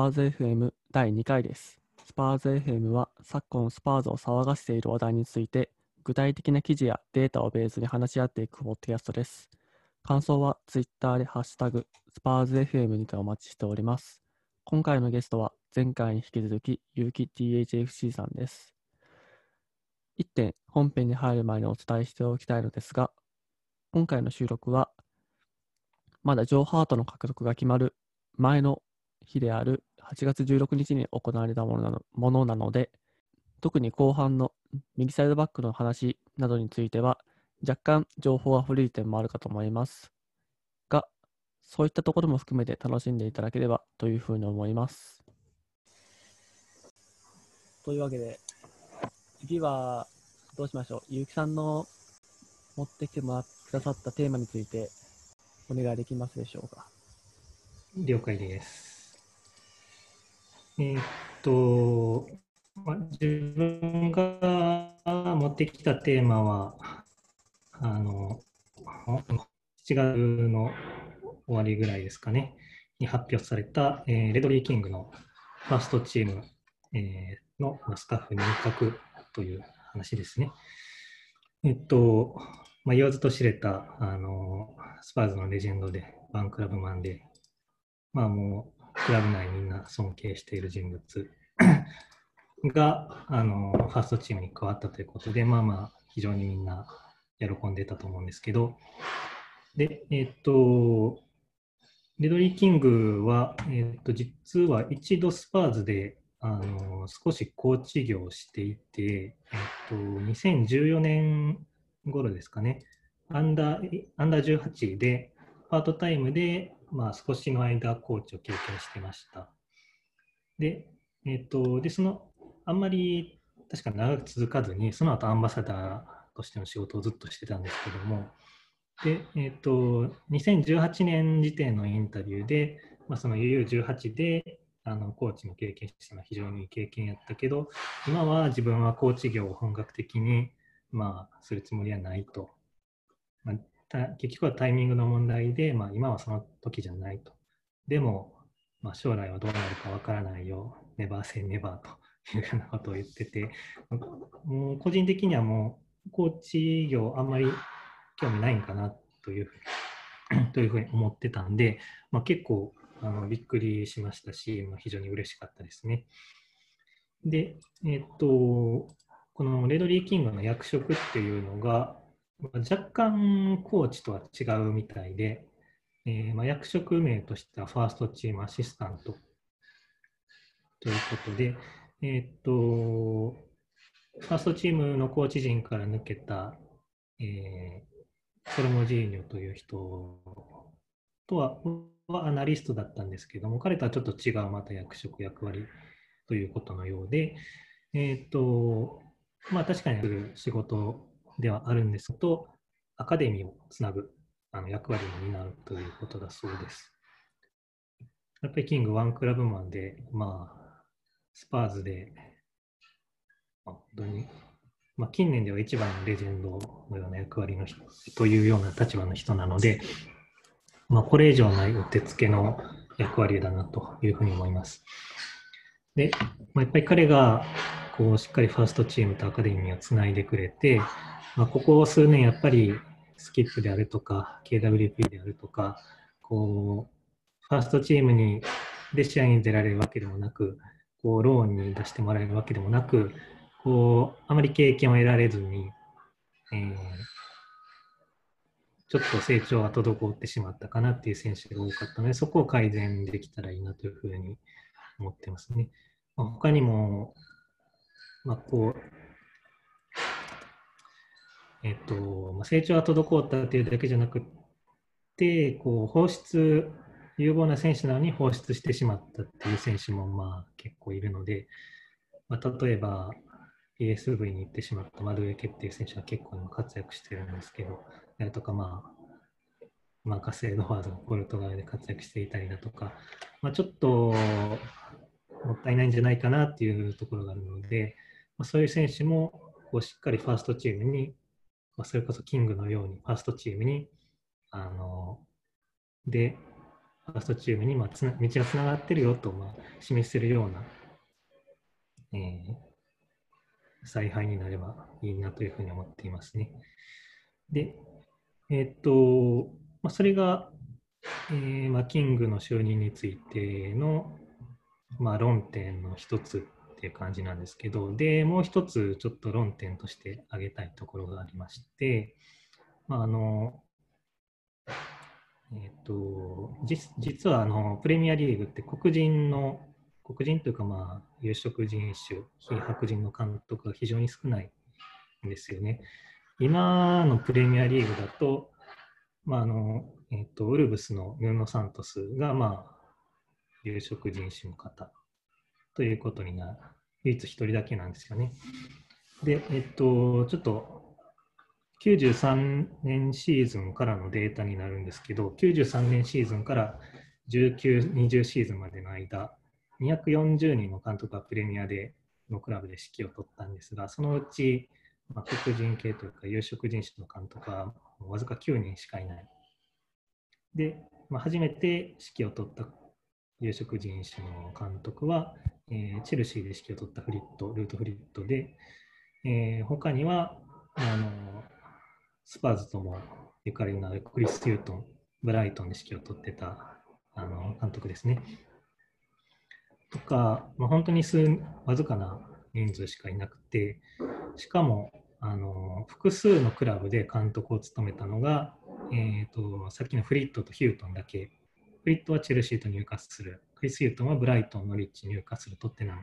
パーズ FM 第2回です。スパーズ FM は昨今スパーズを騒がせている話題について具体的な記事やデータをベースに話し合っていくポッドキャストです。感想は Twitter でハッシュタグスパーズ FM にてお待ちしております。今回のゲストは前回に引き続き有機 THFC さんです。一点本編に入る前にお伝えしておきたいのですが、今回の収録はまだジョー・ハートの獲得が決まる前の日である8月16日に行われたものなのものなので、特に後半の右サイドバックの話などについては、若干情報が古い点もあるかと思いますが、そういったところも含めて楽しんでいただければというふうに思います。というわけで、次はどうしましょう。ゆうきさんの持ってきてもらくださったテーマについてお願いできますでしょうか。了解です。えーっと、ま自分が持ってきたテーマは、あの、7月の終わりぐらいですかね、に発表された、えーレドリー・キングのファーストチーム、えーのスタッフ入閣という話ですね。えっと、まあ、言わずと知れた、あの、スパーズのレジェンドで、ワンクラブマンで、まあもう、クラブ内みんな尊敬している人物 が、あの、ファーストチームに加わったということで、まあまあ、非常にみんな喜んでたと思うんですけど、で、えっと、レドリー・キングは、えっと、実は一度スパーズで、あの、少しコーチ業をしていて、えっと、2014年頃ですかね、アンダー、アンダー18で、パートタイムで、まあ、少しの間、コーチを経験してました。で、えっ、と、で、その、あんまり、確か長く続かずに、その後アンバサダーとしての仕事をずっとしてたんですけども、で、えっ、と、2018年時点のインタビューで、まあ、その UU18 で、あの、コーチの経験したのは非常にいい経験やったけど、今は自分はコーチ業を本格的に、まあ、するつもりはないと。まあ結局はタイミングの問題で、まあ、今はその時じゃないと。でも、まあ、将来はどうなるかわからないよ。ネバーセンネバーというようなことを言ってて、もう個人的にはもう、コーチ業あんまり興味ないんかなというふうにというふうに思ってたんで、まあ、結構あのびっくりしましたし、まあ、非常に嬉しかったですね。で、えっと、このレドリー・キングの役職っていうのが、若干コーチとは違うみたいで、えーまあ、役職名としてはファーストチームアシスタント。ということで、えーっと、ファーストチームのコーチ陣から抜けた、えーソロモジーニョという人とははアナリストだったんですけども、彼とはちょっと違うまた役職、役割ということのようで、えーっと、まあ確かに仕事ではあるんですと、アカデミーをつなぐあの役割を担うということだそうです。やっぱりキングワンクラブマンで、まあ、スパーズで、まあ、本当に、まあ、近年では一番のレジェンドのような役割の人というような立場の人なので、まあ、これ以上ないお手つけの役割だなというふうに思います。で、まあ、やっぱり彼がこうしっかりファーストチームとアカデミーをつないでくれて、まあ、ここ数年やっぱりスキップであるとか KWP であるとかこうファーストチームにで試合に出られるわけでもなくこうローンに出してもらえるわけでもなくこうあまり経験を得られずに、えーちょっと成長が滞ってしまったかなっていう選手が多かったのでそこを改善できたらいいなというふうに思ってますね。まあ、他にも、まあ、こうえっと、成長が滞ったっていうだけじゃなくて、こう放出、有望な選手なのに放出してしまったっていう選手もまあ結構いるので、まあ、例えば PSV に行ってしまったマドゥエケっていう選手は結構今活躍してるんですけど、それとかまあ、マーカス・エドワードがポルトガルで活躍していたりだとか、まあ、ちょっともったいないんじゃないかなっていうところがあるので、まあ、そういう選手もこうしっかりファーストチームにまあ、それこそキングのようにファーストチームにあのでファーストチームにまあつな道がつながってるよとまあ示せるような、えー、采配になればいいなというふうに思っていますね。で、えっ、と、まあ、それが、えーまあ、キングの就任についての、まあ、論点の一つっていう感じなんですけど、で、もう一つちょっと論点として挙げたいところがありまして、まあ、あの、えっ、ー、と、実はあのプレミアリーグって黒人の、黒人というかまあ、有色人種、非白人の監督が非常に少ないんですよね。今のプレミアリーグだと、まああのえーと、ウルブスのヌーノ・サントスが、まあ、有色人種の方ということになる。唯一一人だけなんですよね。で、えっと、ちょっと93年シーズンからのデータになるんですけど、93年シーズンから19、20シーズンまでの間、240人の監督がプレミアでのクラブで指揮を取ったんですが、そのうち、まあ、黒人系というか有色人種の監督はわずか9人しかいない。で、まあ、初めて指揮を取った有色人種の監督は、えー、チェルシーで指揮を取ったフリット、ルートフリットで、えー、他にはあのスパーズともゆかりのあるクリス・ヒュートン、ブライトンで指揮を取ってたあの監督ですね。とか、まあ、本当に数わずかな人数しかいなくて、しかもあの複数のクラブで監督を務めたのが、えーと、さっきのフリットとヒュートンだけ。フリットはチェルシーと入荷する。クリス・ヒュートンはブライトン、ノリッチ、入荷する、トッテナム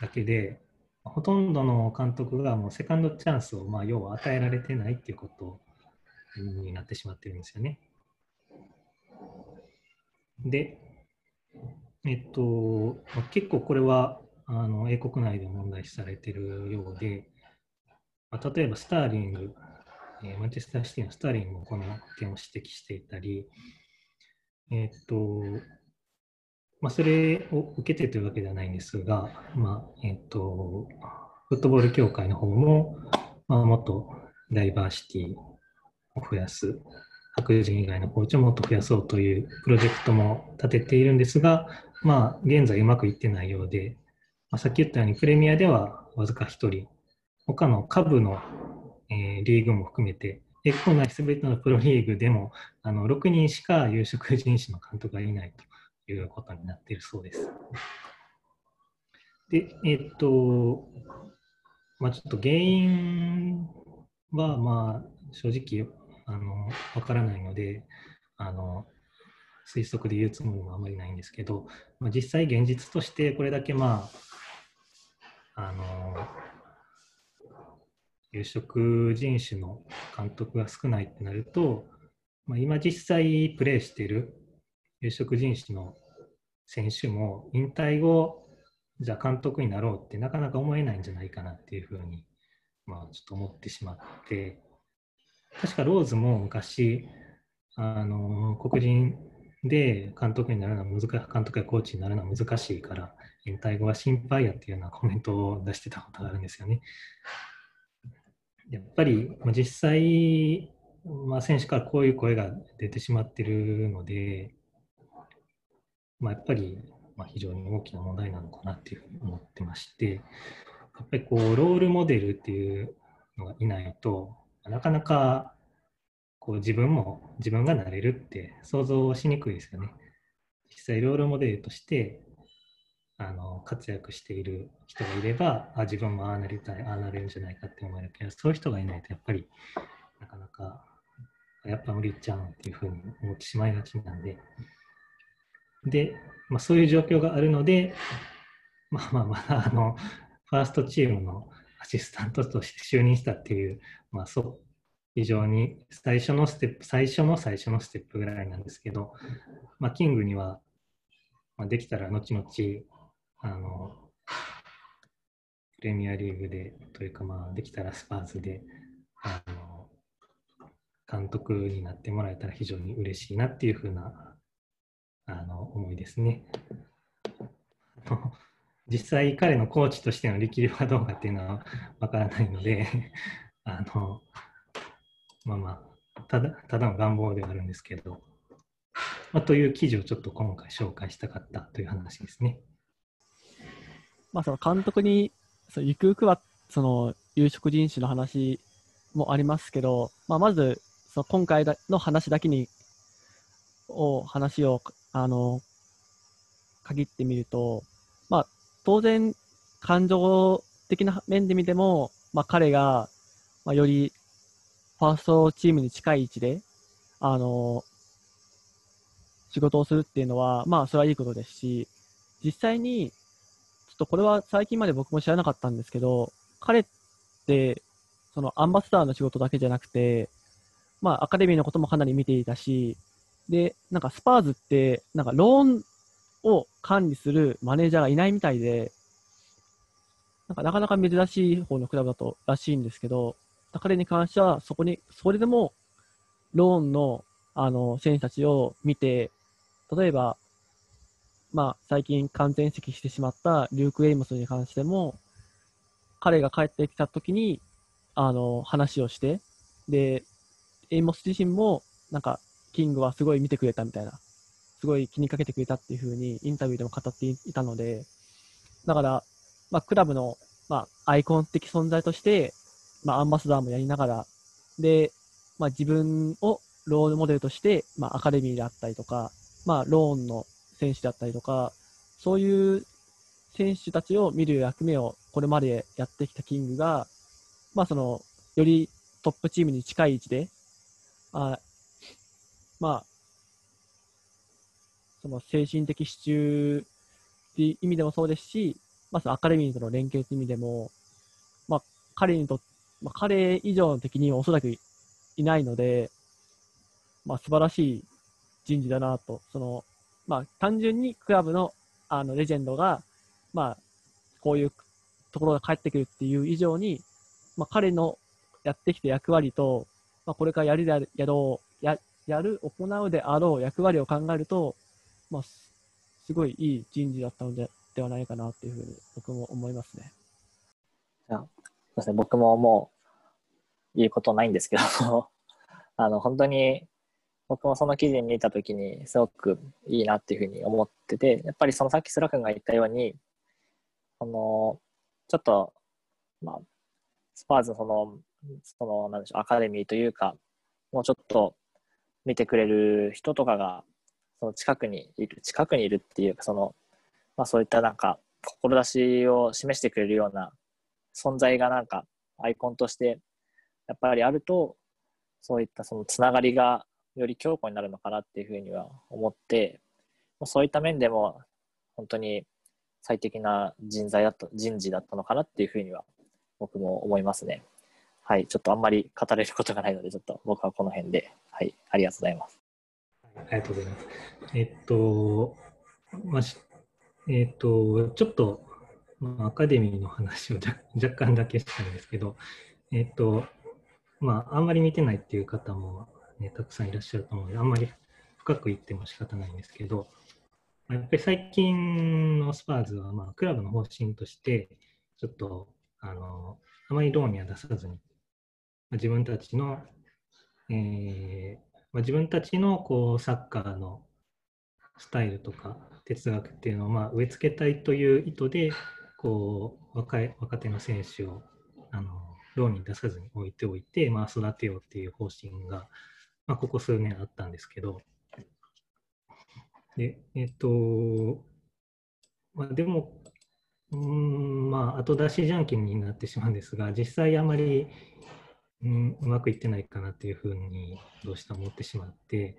だけで、ほとんどの監督がもうセカンドチャンスを、まあ、要は与えられてないっていうことになってしまってるんですよね。で、えっと、結構これはあの英国内で問題視されているようで、まあ、例えばスターリング、えー、マンチェスターシティのスターリングもこの点を指摘していたり、えっと、まあ、それを受けてというわけではないんですが、まあえっと、フットボール協会の方も、まあ、もっとダイバーシティを増やす、白人以外のコーチをもっと増やそうというプロジェクトも立てているんですが、まあ、現在うまくいってないようで、まあ、さっき言ったようにプレミアではわずか1人、他の下部の、えー、リーグも含めて、英国内すべてのプロリーグでもあの6人しか有色人種の監督がいないということになっているそうです。で、えっと、まあ、ちょっと原因は、まあ、正直あのわからないのであの、推測で言うつもりもあまりないんですけど、まあ、実際現実としてこれだけまあ、あの有色人種の監督が少ないってなると、まあ、今実際プレーしている有色人種の選手も引退後、じゃあ監督になろうってなかなか思えないんじゃないかなっていうふうに、まあ、ちょっと思ってしまって、確かローズも昔、あの黒人で監督になるのは難、監督やコーチになるのは難しいから、引退後は心配やっていうようなコメントを出してたことがあるんですよね。やっぱり、実際、まあ、選手からこういう声が出てしまってるので、まあ、やっぱり、ま、非常に大きな問題なのかなっていうふうに思ってまして、やっぱりこうロールモデルっていうのがいないとなかなかこう自分も自分がなれるって想像しにくいですよね。実際ロールモデルとしてあの活躍している人がいればあ自分もああなりたいああなれるんじゃないかって思えるけどそういう人がいないとやっぱりなかなかやっぱ無理ちゃうんっていうふうに思ってしまいがちなんで。で、まあ、そういう状況があるのでまあまあまだあのファーストチームのアシスタントとして就任したっていう、まあ、そう非常に最初のステップ最初の最初のステップぐらいなんですけど、まあ、キングには、ま、できたら後々あの、プレミアリーグで、というか、まあ、できたらスパーズで、あの、監督になってもらえたら非常に嬉しいなっていうふうな、あの、思いですね。実際彼のコーチとしての力量はどうかっていうのはわからないのであの、まあまあ、ただ、ただの願望ではあるんですけど、まあ、という記事をちょっと今回紹介したかったという話ですね。まあ、その監督に、そゆくゆくはその有色人種の話もありますけど、まあ、まずその今回の話だけにを話をあの限ってみると、まあ、当然、感情的な面で見ても、まあ、彼が、まあ、よりファーストチームに近い位置で、あの仕事をするっていうのは、まあ、それはいいことですし、実際に、とこれは最近まで僕も知らなかったんですけど、彼って、そのアンバサダーの仕事だけじゃなくて、まあ、アカデミーのこともかなり見ていたし、で、なんかスパーズって、なんかローンを管理するマネージャーがいないみたいで、なんかなかなか珍しい方のクラブだとらしいんですけど、彼に関してはそこに、それでもローンのあの選手たちを見て、例えば、まあ、最近完全移籍してしまったリューク・エイモスに関しても、彼が帰ってきた時に、あの、話をして、で、エイモス自身も、なんか、キングはすごい見てくれたみたいな、すごい気にかけてくれたっていうふうにインタビューでも語っていたので、だから、まあ、クラブの、まあ、アイコン的存在として、まあ、アンバサダーもやりながら、で、まあ、自分をロールモデルとして、まあ、アカデミーであったりとか、まあ、ローンの選手だったりとか、そういう選手たちを見る役目をこれまでやってきたキングが、まあ、その、よりトップチームに近い位置で、あまあ、その精神的支柱っていう意味でもそうですし、まあ、そのアカデミーとの連携という意味でも、まあ、彼にとまあ、彼以上の敵にはおそらくいないので、まあ、素晴らしい人事だなと、その、まあ、単純にクラブの、あの、レジェンドが、まあ、こういうところが返ってくるっていう以上に、まあ、彼のやってきた役割と、まあ、これからやるでやろう、や、やる、行うであろう役割を考えると、まあ、すごいいい人事だったのでではないかなっていうふうに僕も思いますね。じゃあ、そうですね、僕ももう言うことないんですけどあの、本当に僕もその記事見たときにすごくいいなっていうふうに思ってて、やっぱりそのさっきスラ君が言ったように、この、ちょっと、まあ、スパーズその、その、なんでしょう、アカデミーというか、もうちょっと見てくれる人とかが、その近くにいる、近くにいるっていうか、その、まあそういったなんか、志を示してくれるような存在がなんか、アイコンとして、やっぱりあると、そういったそのつながりがより強固になるのかなっていうふうには思って、そういった面でも本当に最適な人材だった、人事だったのかなっていうふうには僕も思いますね。はい、ちょっとあんまり語れることがないので、ちょっと僕はこの辺で、はい、ありがとうございます。ありがとうございます。えっと、まあ、えっと、ちょっと、まあ、アカデミーの話を若干だけしたんですけど、えっと、まあ、あんまり見てないっていう方もね、たくさんいらっしゃると思うので、あんまり深く言っても仕方ないんですけど、やっぱり最近のスパーズは、まあ、クラブの方針として、ちょっと、あの、あまりローンには出さずに、まあ、自分たちの、えーまあ、自分たちのこうサッカーのスタイルとか哲学っていうのをまあ植え付けたいという意図で、こう若い若手の選手をあのローンに出さずに置いておいて、まあ、育てようっていう方針が、まあ、ここ数年あったんですけど、で、えっと、まあ、でも、うん、まあ、後出しじゃんけんになってしまうんですが、実際あまり、うん、うまくいってないかなっていうふうにどうしても思ってしまって、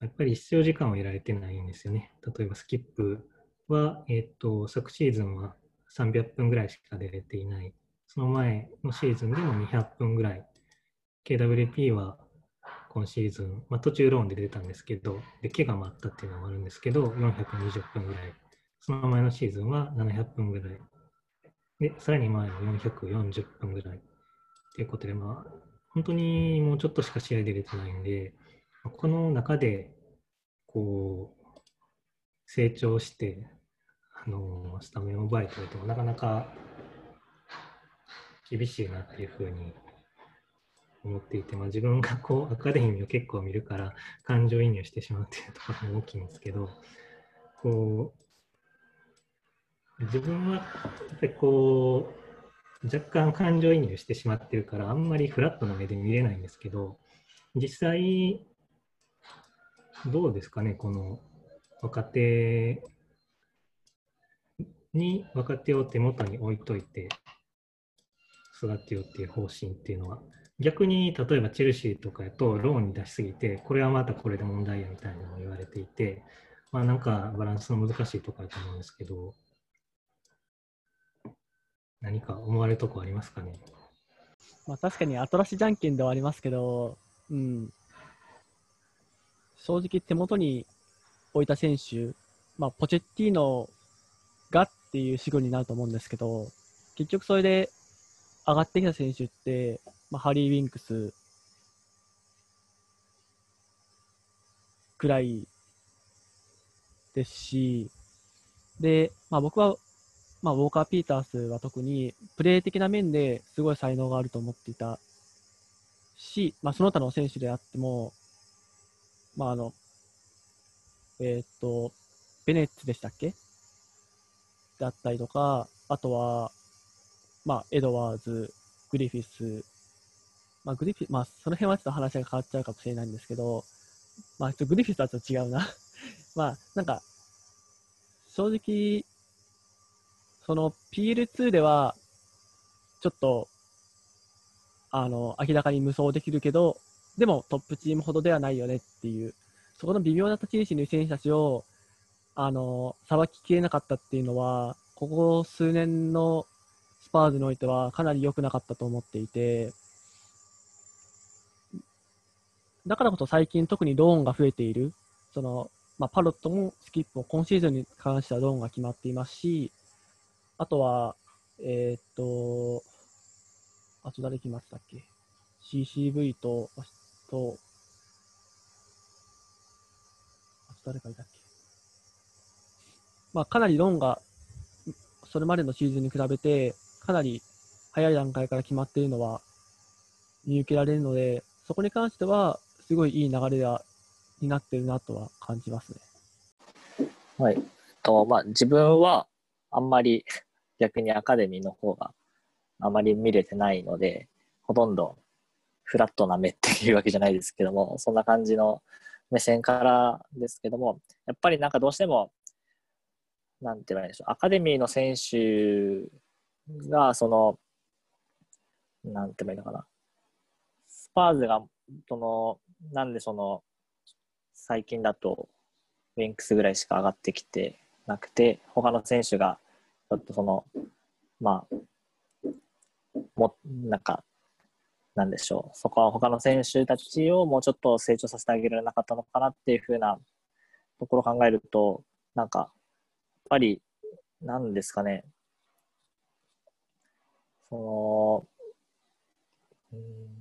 やっぱり必要時間を得られてないんですよね。例えばスキップは、えっと、昨シーズンは300分ぐらいしか出れていない。その前のシーズンでも200分ぐらい。KWP は今シーズン、まあ、途中ローンで出たんですけど、で怪我もあったっていうのもあるんですけど、420分ぐらい。その前のシーズンは700分ぐらい。で、さらに前は440分ぐらい。ということで、まあ、本当にもうちょっとしか試合で出てないんで、この中で、こう、成長して、あのスタメンを奪えてるとなかなか厳しいなっていうふうに思っていて、まあ、自分がこう アカデミーを結構見るから感情移入してしまうっていうところも大きいんですけどこう自分はやっぱりこう若干感情移入してしまってるからあんまりフラットな目で見れないんですけど実際どうですかねこの若手に若手を手元に置いといて育てようっていう方針っていうのは。逆に例えばチェルシーとかやとローンに出しすぎてこれはまたこれで問題やみたいなのも言われていてまあなんかバランスの難しいところだと思うんですけど何か思われるとこありますかね？まあ確かに後出しじゃんけんではありますけど、うん。正直手元に置いた選手、まあポチェッティーノがっていう主語になると思うんですけど、結局それで上がってきた選手って、まあ、ハリー・ウィンクスくらいですし、で、まあ僕は、まあウォーカー・ピータースは特にプレー的な面ですごい才能があると思っていたし、まあその他の選手であっても、まああの、えー、っと、ベネッツでしたっけ？だったりとか、あとは、まあ、エドワーズ、グリフィス、まあ、グリフィまあ、その辺はちょっと話が変わっちゃうかもしれないんですけど、まあ、ちょっとグリフィスとはちょっと違うな。まあ、なんか、正直、その PL2 では、ちょっと、あの、明らかに無双できるけど、でもトップチームほどではないよねっていう、そこの微妙な立ち位置の選手たちを、あの、さばききれなかったっていうのは、ここ数年のスパーズにおいてはかなり良くなかったと思っていて、だからこそ最近特にローンが増えている。その、まあ、パロットもスキップも今シーズンに関してはローンが決まっていますし、あとは、えー、っと、あと誰来ましたっけ ?CCV と、と、あと誰かいたっけ？まあ、かなりローンが、それまでのシーズンに比べて、かなり早い段階から決まっているのは見受けられるので、そこに関しては、すごいいい流れになってるなとは感じますね。はい。と、まあ、自分はあんまり逆にアカデミーの方があまり見れてないので、ほとんどフラットな目っていうわけじゃないですけども、そんな感じの目線からですけども、やっぱりなんかどうしても、なんて言えばいいでしょう、アカデミーの選手が、その、なんて言えばいいのかな、スパーズが、その、なんでその、最近だと、ウィンクスぐらいしか上がってきてなくて、他の選手が、ちょっとその、まあ、も、なんか、なんでしょう、そこは他の選手たちをもうちょっと成長させてあげられなかったのかなっていうふうなところを考えると、なんか、やっぱり、なんですかね、その、うん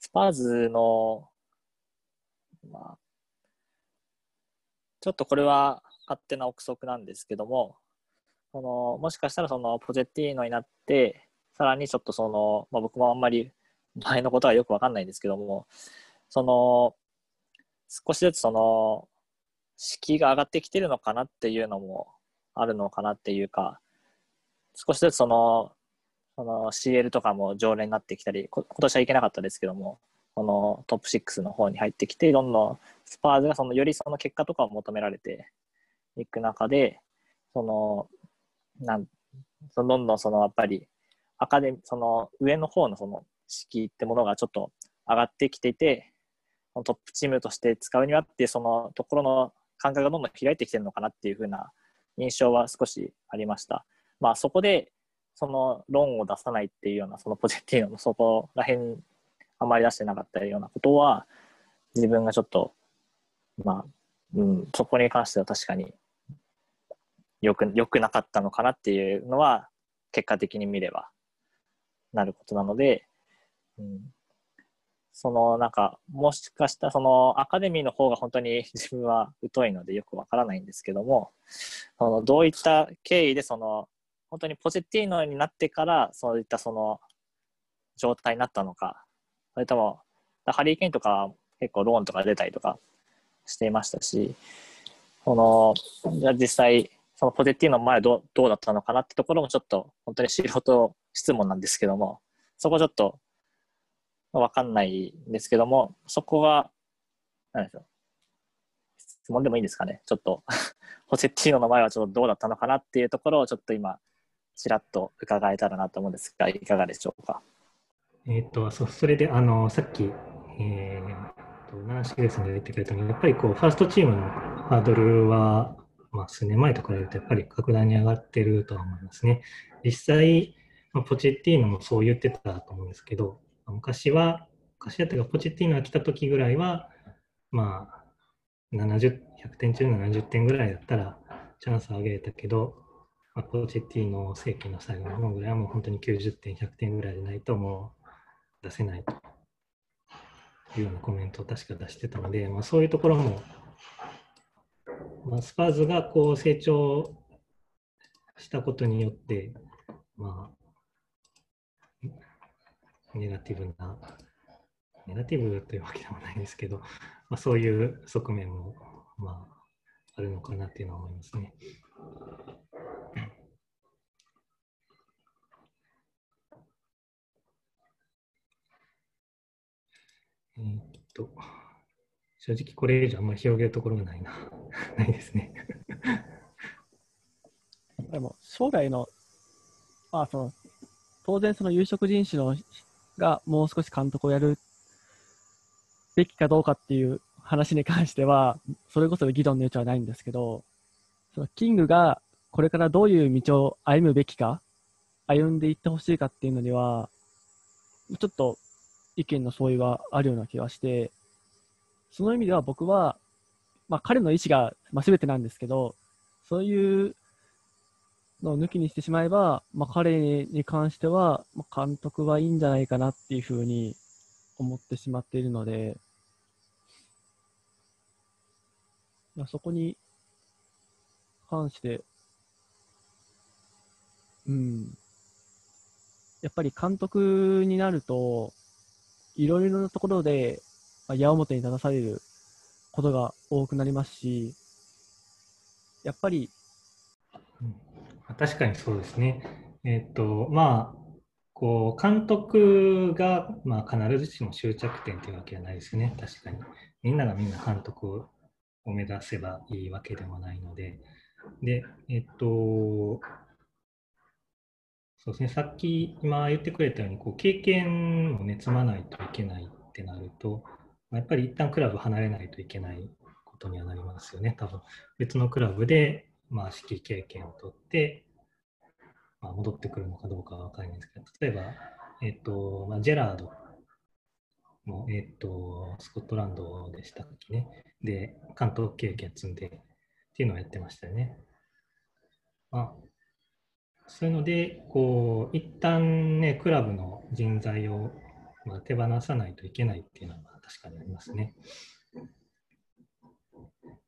スパーズの、まあ、ちょっとこれは勝手な憶測なんですけども、そのもしかしたらそのポジェッティーノになって、さらにちょっとその、まあ、僕もあんまり前のことはよくわかんないんですけども、その、少しずつその、敷居が上がってきてるのかなっていうのもあるのかなっていうか、少しずつその、その CL とかも常連になってきたり、今年はいけなかったですけども、このトップ6の方に入ってきて、どんどんスパーズがそのよりその結果とかを求められていく中で、その、なんそのどんどんそのやっぱりアカデミその上の方のその敷居ってものがちょっと上がってきていて、トップチームとして使うにはってそのところの感覚がどんどん開いてきてるのかなっていうふうな印象は少しありました。まあそこでその論を出さないっていうような、そのポジティブのそこら辺あまり出してなかったようなことは、自分がちょっと、まあ、うん、そこに関しては確かによく、よくなかったのかなっていうのは、結果的に見ればなることなので、うん、そのなんか、もしかしたらそのアカデミーの方が本当に 自分は疎いのでよくわからないんですけども、そのどういった経緯でその本当にポジティーノになってからそういったその状態になったのかそれとも、ハリー・ケインとか結構ローンとか出たりとかしていましたし、その、じゃ実際、そのポテッティーノの前どどうだったのかなってところもちょっと本当に素人質問なんですけども、そこちょっとわかんないんですけども、そこが、なんでしょう。質問でもいいんですかね？ちょっと ポセッティーノの前はちょっとどうだったのかなっていうところをちょっと今、ちらっと伺えたらなと思うんですが、いかがでしょうか？えっ、と、そそれで、あの、さっき、えー、と、ナンシーレスが言ってくれたのは、やっぱりこう、ファーストチームのハードルは、まあ、数年前と比べると、やっぱり格段に上がってるとは思いますね。実際、まあ、ポチェッティーノもそう言ってたと思うんですけど、昔は、昔だったか、ポチェッティーノが来た時ぐらいは、まあ、70、100点中70点ぐらいだったら、チャンスを上げれたけど、まあ、ポチッティーノ世紀の最後の方ぐらいはもう本当に90点、100点ぐらいでないともう出せないというようなコメントを確か出してたので、まあ、そういうところも、まあ、スパーズがこう成長したことによって、まあ、ネガティブな、ネガティブというわけでもないですけど、まあ、そういう側面も、まあ、あるのかなっていうのは思いますね。えーっと、正直これ以上あんまり広げるところがないな。ないですね。でも、将来の、まあ、その、当然その有色人種のがもう少し監督をやるべきかどうかっていう話に関しては、それこそ議論の余地はないんですけど、そのキングがこれからどういう道を歩むべきか、歩んでいってほしいかっていうのには、ちょっと意見の相違はあるような気がして、その意味では僕は、まあ彼の意思が、まあ、全てなんですけど、そういうのを抜きにしてしまえば、まあ、彼に関しては、まあ、監督はいいんじゃないかなっていうふうに思ってしまっているので、まあ、そこに関して、うん、やっぱり監督になると、いろいろなところで、まあ、矢面に立たされることが多くなりますし、やっぱりうん確かにそうですね。えっ、と、まあ、こう、監督が、まあ、必ずしも終着点というわけではないですね。確かに。みんながみんな監督を目指せばいいわけでもないので。で、えっ、と、そうですね、さっき今言ってくれたように、こう経験をね、積まないといけないってなると、まやっぱり一旦クラブ離れないといけないことにはなりますよね、多分別のクラブで、まあ、指揮経験を取って、まあ、戻ってくるのかどうかは分からないんですけど、例えば、えっとまあ、ジェラードも、えっと、スコットランドでしたっけね、で、監督経験積んでっていうのをやってましたよね。まあそういうので、こう、一旦ね、クラブの人材を、まあ、手放さないといけないっていうのは確かにありますね。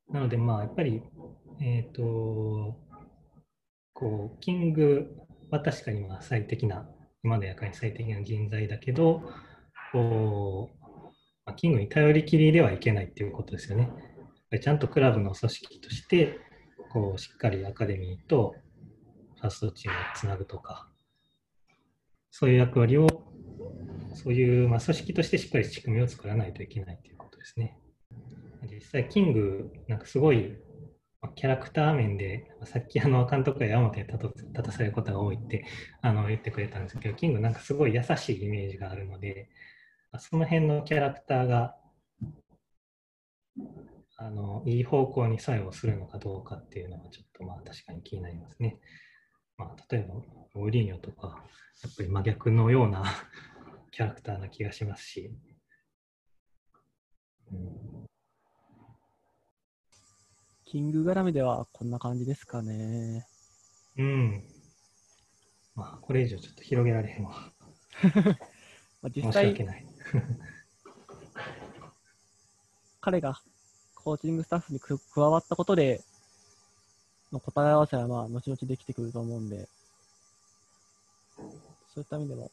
なので、まあ、やっぱり、えっ、と、こう、キングは確かにまあ最適な、今の役に最適な人材だけど、こう、まあ、キングに頼りきりではいけないっていうことですよね。ちゃんとクラブの組織として、こう、しっかりアカデミーとファーストチームをつなぐとか、そういう役割を、そういう、まあ、組織としてしっかり仕組みを作らないといけないということですね。実際、キング、なんかすごい、キャラクター面で、さっきあの監督が山本に立たされることが多いってあの言ってくれたんですけど、キングなんかすごい優しいイメージがあるので、その辺のキャラクターがあのいい方向に作用するのかどうかっていうのはちょっとまあ確かに気になりますね。まあ、例えば、オーリーニョとか、やっぱり真逆のような キャラクターな気がしますし、うんキング絡みではこんな感じですかね。うん。まあ、これ以上ちょっと広げられへんわ。まあ、実申し際訳、ない。彼がコーチングスタッフに加加わったことで、の答え合わせはまあ後々できてくると思うんで、そういった意味でも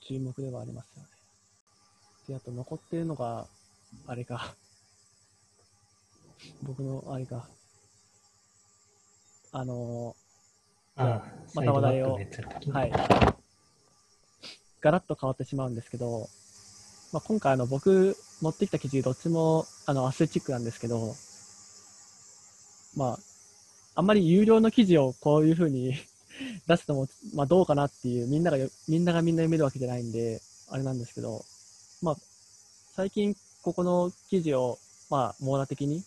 注目ではありますよね。で、あと残ってるのが、あれか。僕のあれか。あのああ、また話題をはい。ガラッと変わってしまうんですけど、まあ、今回あの僕持ってきた記事どっちもあのアスレチックなんですけど、まあ、あんまり有料の記事をこういうふうに 出すのも、まあ、どうかなっていう、みんなが、みんながみんな読めるわけじゃないんで、あれなんですけど、まあ、最近ここの記事を、まあ、網羅的に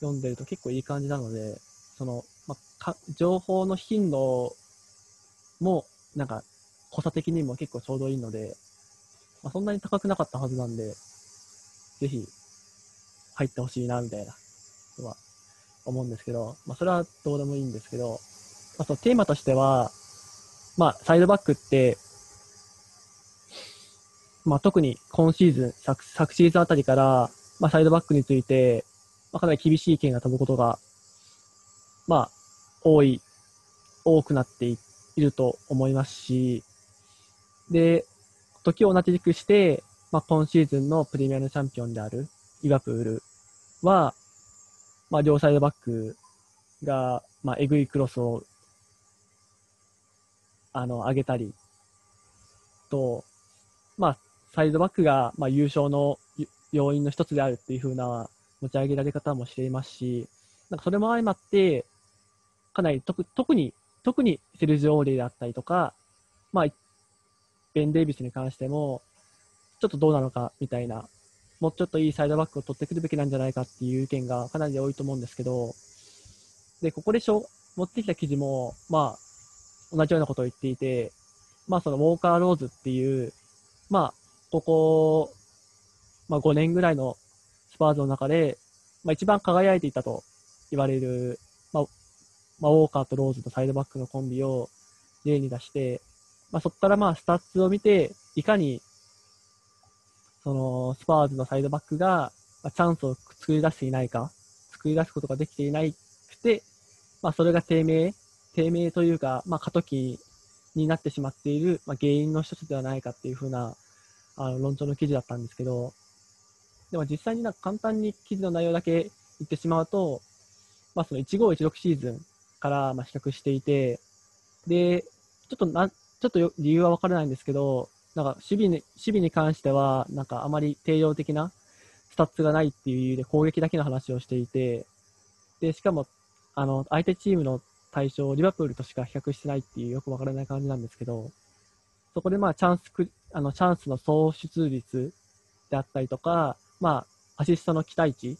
読んでると結構いい感じなので、その、まあ、か情報の頻度も、なんか、濃さ的にも結構ちょうどいいので、まあ、そんなに高くなかったはずなんで、ぜひ、入ってほしいな、みたいな、は思うんですけど、まあ、それはどうでもいいんですけど、まあ、そのテーマとしては、まあ、サイドバックって、まあ、特に今シーズン、昨昨シーズンあたりから、まあ、サイドバックについて、まあ、かなり厳しい意見が飛ぶことが、まあ、多い、多くなっていると思いますし、で、時を同じくして、まあ、今シーズンのプレミアムチャンピオンであるリバプールは、まあ、両サイドバックが、まあ、えぐいクロスを、あの、上げたり、と、まあ、サイドバックが、まあ、優勝の要因の一つであるっていう風な持ち上げられ方もしていますし、なんかそれも相まって、かなり特特に、特にセルジオ・オーレイだったりとか、まあ、ベン・デイビスに関しても、ちょっとどうなのかみたいな、もうちょっといいサイドバックを取ってくるべきなんじゃないかっていう意見がかなり多いと思うんですけど、で、ここでしょ持ってきた記事も、まあ、同じようなことを言っていて、まあ、そのウォーカー・ローズっていう、まあ、ここ、まあ、5年ぐらいのスパーズの中で、まあ、一番輝いていたと言われる、まあ、まあ、ウォーカーとローズのサイドバックのコンビを例に出して、まあ、そこからまあ、スタッツを見て、いかに、その、スパーズのサイドバックが、まあ、チャンスを作り出していないか、作り出すことができていないくて、まあ、それが低迷、低迷というか、まあ、過渡期になってしまっている、まあ、原因の一つではないかっていうふうな、あの、論調の記事だったんですけど、でも実際になんか簡単に記事の内容だけ言ってしまうと、まあ、その1516シーズンからまあ比較していて、で、ちょっとな、ちょっと理由はわからないんですけど、なんか守備に、守備に関しては、なんかあまり定量的なスタッツがないっていう理由で攻撃だけの話をしていて、で、しかも、あの、相手チームの対象をリバプールとしか比較してないっていうよくわからない感じなんですけど、そこでまあチャンスク、あの、チャンスの創出率であったりとか、まあ、アシストの期待値、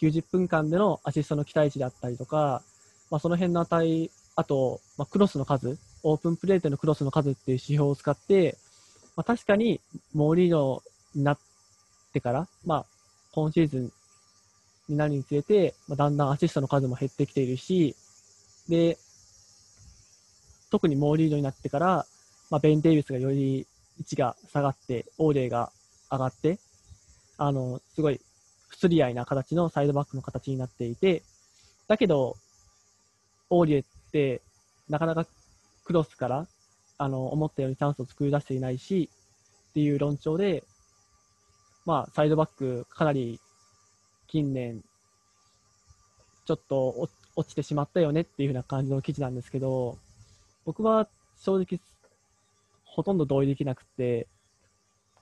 90分間でのアシストの期待値であったりとか、まあ、その辺の値、あと、まあ、クロスの数、オープンプレートのクロスの数っていう指標を使って、まあ、確かにモーリーノになってから、まあ、今シーズンになるにつれて、まあ、だんだんアシストの数も減ってきているし、で、特にモーリーノになってから、まあ、ベン・デイビスがより位置が下がって、オーレイが上がって、あの、すごい不釣り合いな形のサイドバックの形になっていて、だけど、オーリエって、なかなかクロスから、あの、思ったようにチャンスを作り出していないし、っていう論調で、まあ、サイドバック、かなり近年、ちょっと落ちてしまったよねっていう風な感じの記事なんですけど、僕は正直、ほとんど同意できなくて、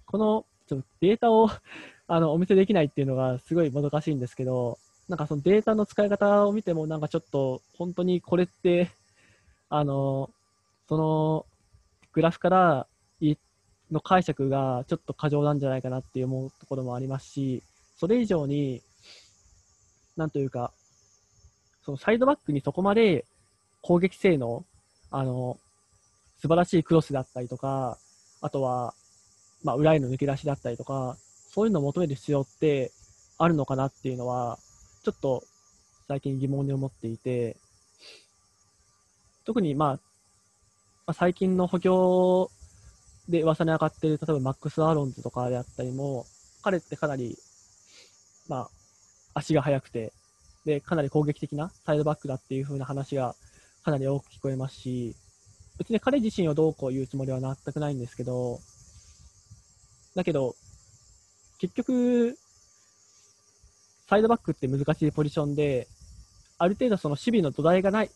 このちょっとデータを あのお見せできないっていうのがすごいもどかしいんですけど、なんかそのデータの使い方を見ても、なんかちょっと本当にこれって、あの、そのグラフからの解釈がちょっと過剰なんじゃないかなって思うところもありますし、それ以上に、なんというか、そのサイドバックにそこまで攻撃性能、あの、素晴らしいクロスだったりとか、あとは、まあ、裏への抜け出しだったりとか、そういうのを求める必要ってあるのかなっていうのは、ちょっと最近疑問に思っていて、特にまあ、まあ、最近の補強で噂に上がっている、例えばマックス・アーロンズとかであったりも、彼ってかなり、まあ、足が速くて、で、かなり攻撃的なサイドバックだっていう風な話がかなり多く聞こえますし、別に彼自身をどうこう言うつもりは全くないんですけど、だけど、結局、サイドバックって難しいポジションで、ある程度その守備の土台がない、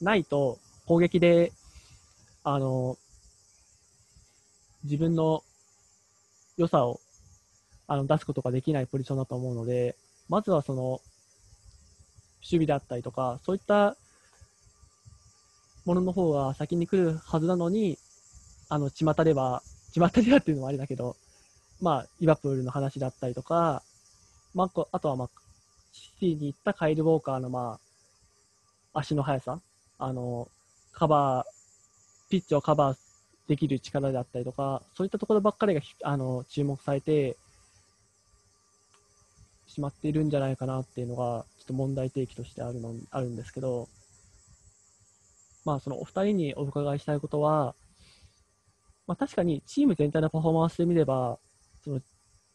ないと攻撃で、あの、自分の良さをあの出すことができないポジションだと思うので、まずはその、守備だったりとか、そういったものの方が先に来るはずなのに、あの、巷では、巷ではっていうのもあれだけど、まあ、リバプールの話だったりとか、まあ、あとはまあ、シティに行ったカイル・ウォーカーのまあ、足の速さ、あの、カバー、ピッチをカバーできる力だったりとか、そういったところばっかりがあの注目されてしまっているんじゃないかなっていうのが、ちょっと問題提起としてあるのあるんですけど、まあ、そのお二人にお伺いしたいことは、まあ、確かにチーム全体のパフォーマンスで見れば、その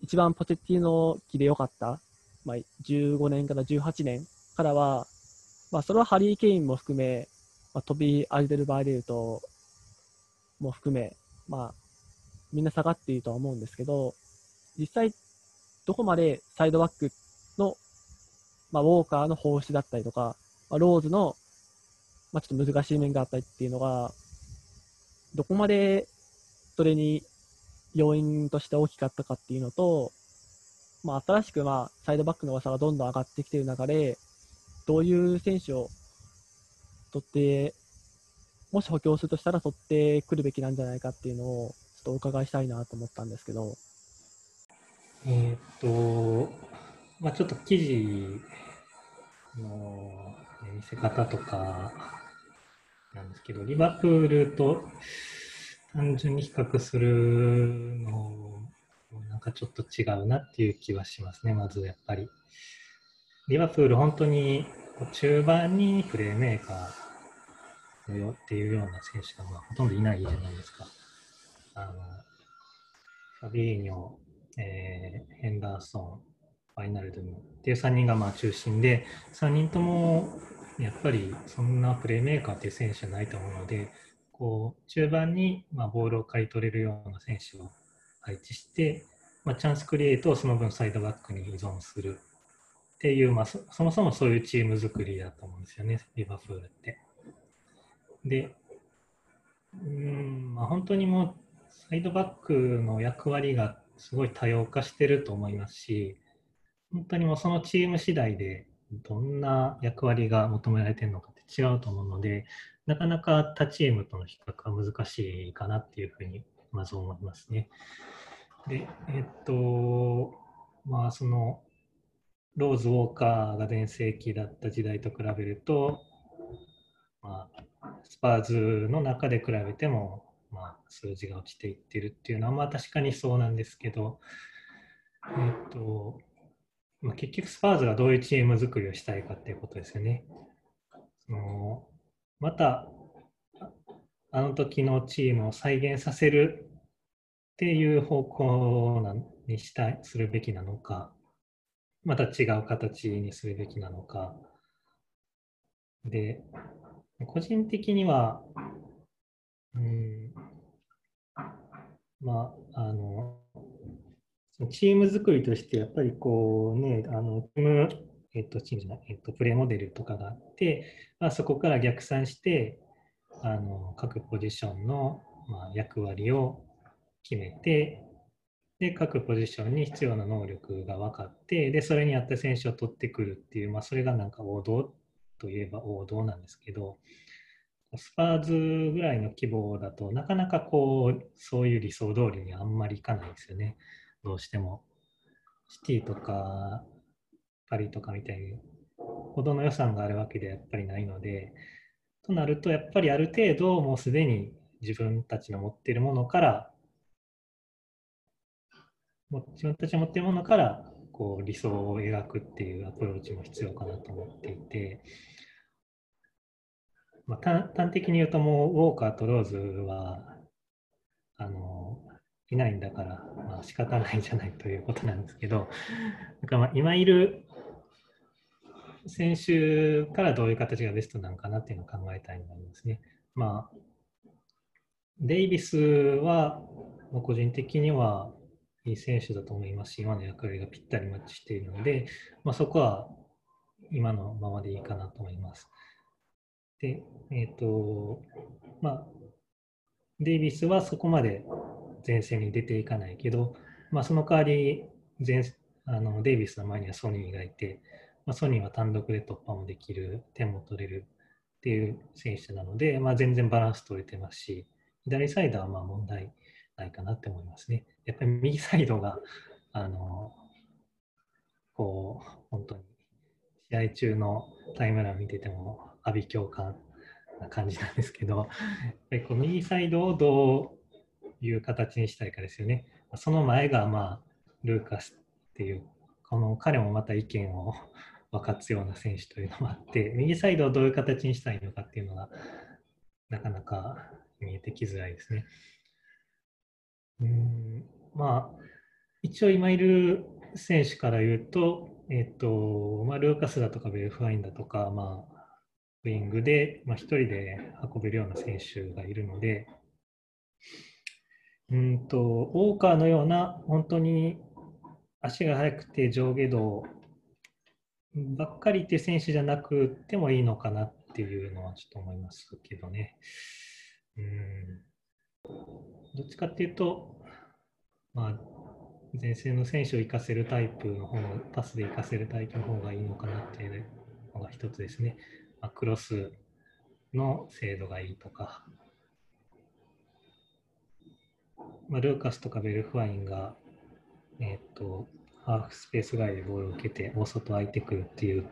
一番ポテッティの期で良かった、まあ、15年から18年からは、まあ、それはハリー・ケインも含め、まあ、トビー・アルデルバーレルトも含め、まあ、みんな下がっているとは思うんですけど、実際、どこまでサイドバックの、まあ、ウォーカーの放出だったりとか、まあ、ローズのまあ、ちょっと難しい面があったりっていうのが、どこまでそれに要因として大きかったかっていうのと、まあ、新しくまあサイドバックの技がどんどん上がってきている中で、どういう選手を取って、もし補強するとしたら取ってくるべきなんじゃないかっていうのを、ちょっとお伺いしたいなと思ったんですけど。えっと、まあ、ちょっと記事の見せ方とかなんですけど、リバプールと単純に比較するのもなんかちょっと違うなっていう気はしますね、まずやっぱり。リバプール、本当に中盤にプレーメーカーよっていうような選手がまほとんどいないじゃないですか。あのファビーニョ、えー、ヘンダーソン、ファイナルドゥムっていう3人がまあ中心で、3人ともやっぱりそんなプレーメーカーっていう選手じゃないと思うので、こう中盤にまあボールを刈り取れるような選手を配置して、まあ、チャンスクリエイトをその分サイドバックに依存するっていう、まあ、そもそもそういうチーム作りだと思うんですよね、リバプールって。で、うんまあ、本当にもうサイドバックの役割がすごい多様化してると思いますし、本当にもうそのチーム次第でどんな役割が求められてるのかって違うと思うので、なかなか他チームとの比較は難しいかなっていうふうにまず思いますね。で、えっと、まあその、ローズ・ウォーカーが全盛期だった時代と比べると、まあ、スパーズの中で比べても、まあ、数字が落ちていってるっていうのは、まあ確かにそうなんですけど、えっと、まあ、結局スパーズがどういうチーム作りをしたいかっていうことですよね。そのまたあの時のチームを再現させるっていう方向にしたいするべきなのか、また違う形にするべきなのか。で、個人的には、うん、まあ、あの、チーム作りとしてやっぱりこうね、あのチーム、えっと、チームじゃない、えっと、プレーモデルとかがあって、まあ、そこから逆算して、あの各ポジションの、まあ、役割を決めて、で、各ポジションに必要な能力が分かって、で、それに合った選手を取ってくるっていう、まあ、それがなんか王道といえば王道なんですけど、スパーズぐらいの規模だとなかなかこう、そういう理想通りにあんまりいかないですよね。どうしても。シティとかパリとかみたいにほどの予算があるわけではやっぱりないので、となるとやっぱりある程度もうすでに自分たちの持っているものから自分たちの持っているものからこう理想を描くっていうアプローチも必要かなと思っていて、まあ、端的に言うともうウォーカーとローズはあのいないんだから、まあ仕方ないじゃないということなんですけど、なんかまあ今いる選手からどういう形がベストなのかなっていうのを考えたいと思いますね。まあ、デイビスは、個人的にはいい選手だと思いますし、今の役割がぴったりマッチしているので、まあ、そこは今のままでいいかなと思います。で、えっ、ー、と、まあ、デイビスはそこまで前線に出ていかないけど、まあ、その代わり前あのデイビスの前にはソニーがいて、まあ、ソニーは単独で突破もできる、点も取れるっていう選手なので、まあ、全然バランス取れてますし、左サイドはまあ問題ないかなって思いますね。やっぱり右サイドが、あの、こう、本当に試合中のタイムラインを見てても、阿鼻教官な感じなんですけど、やこう右サイドをどういう形にしたいかですよね。その前が、まあ、ルーカスっていう、この彼もまた意見を分かつような選手というのもあって、右サイドをどういう形にしたいのかっていうのが、なかなか見えてきづらいですね。うんまあ、一応今いる選手から言うと、えっとまあ、ルーカスだとかベルファインだとか、まあ、ウィングで、まあ、1人で運べるような選手がいるので、うんとウォーカーのような本当に足が速くて上下動ばっかりって選手じゃなくてもいいのかなっていうのはちょっと思いますけどね。うんどっちかっていうと、まあ、前線の選手を生かせるタイプの方、パスで生かせるタイプの方がいいのかなっていうのが一つですね。まあ、クロスの精度がいいとか、まあ、ルーカスとかベルフワインが、えっ、ー、と、ハーフスペース外でボールを受けて大外空いてくるっていう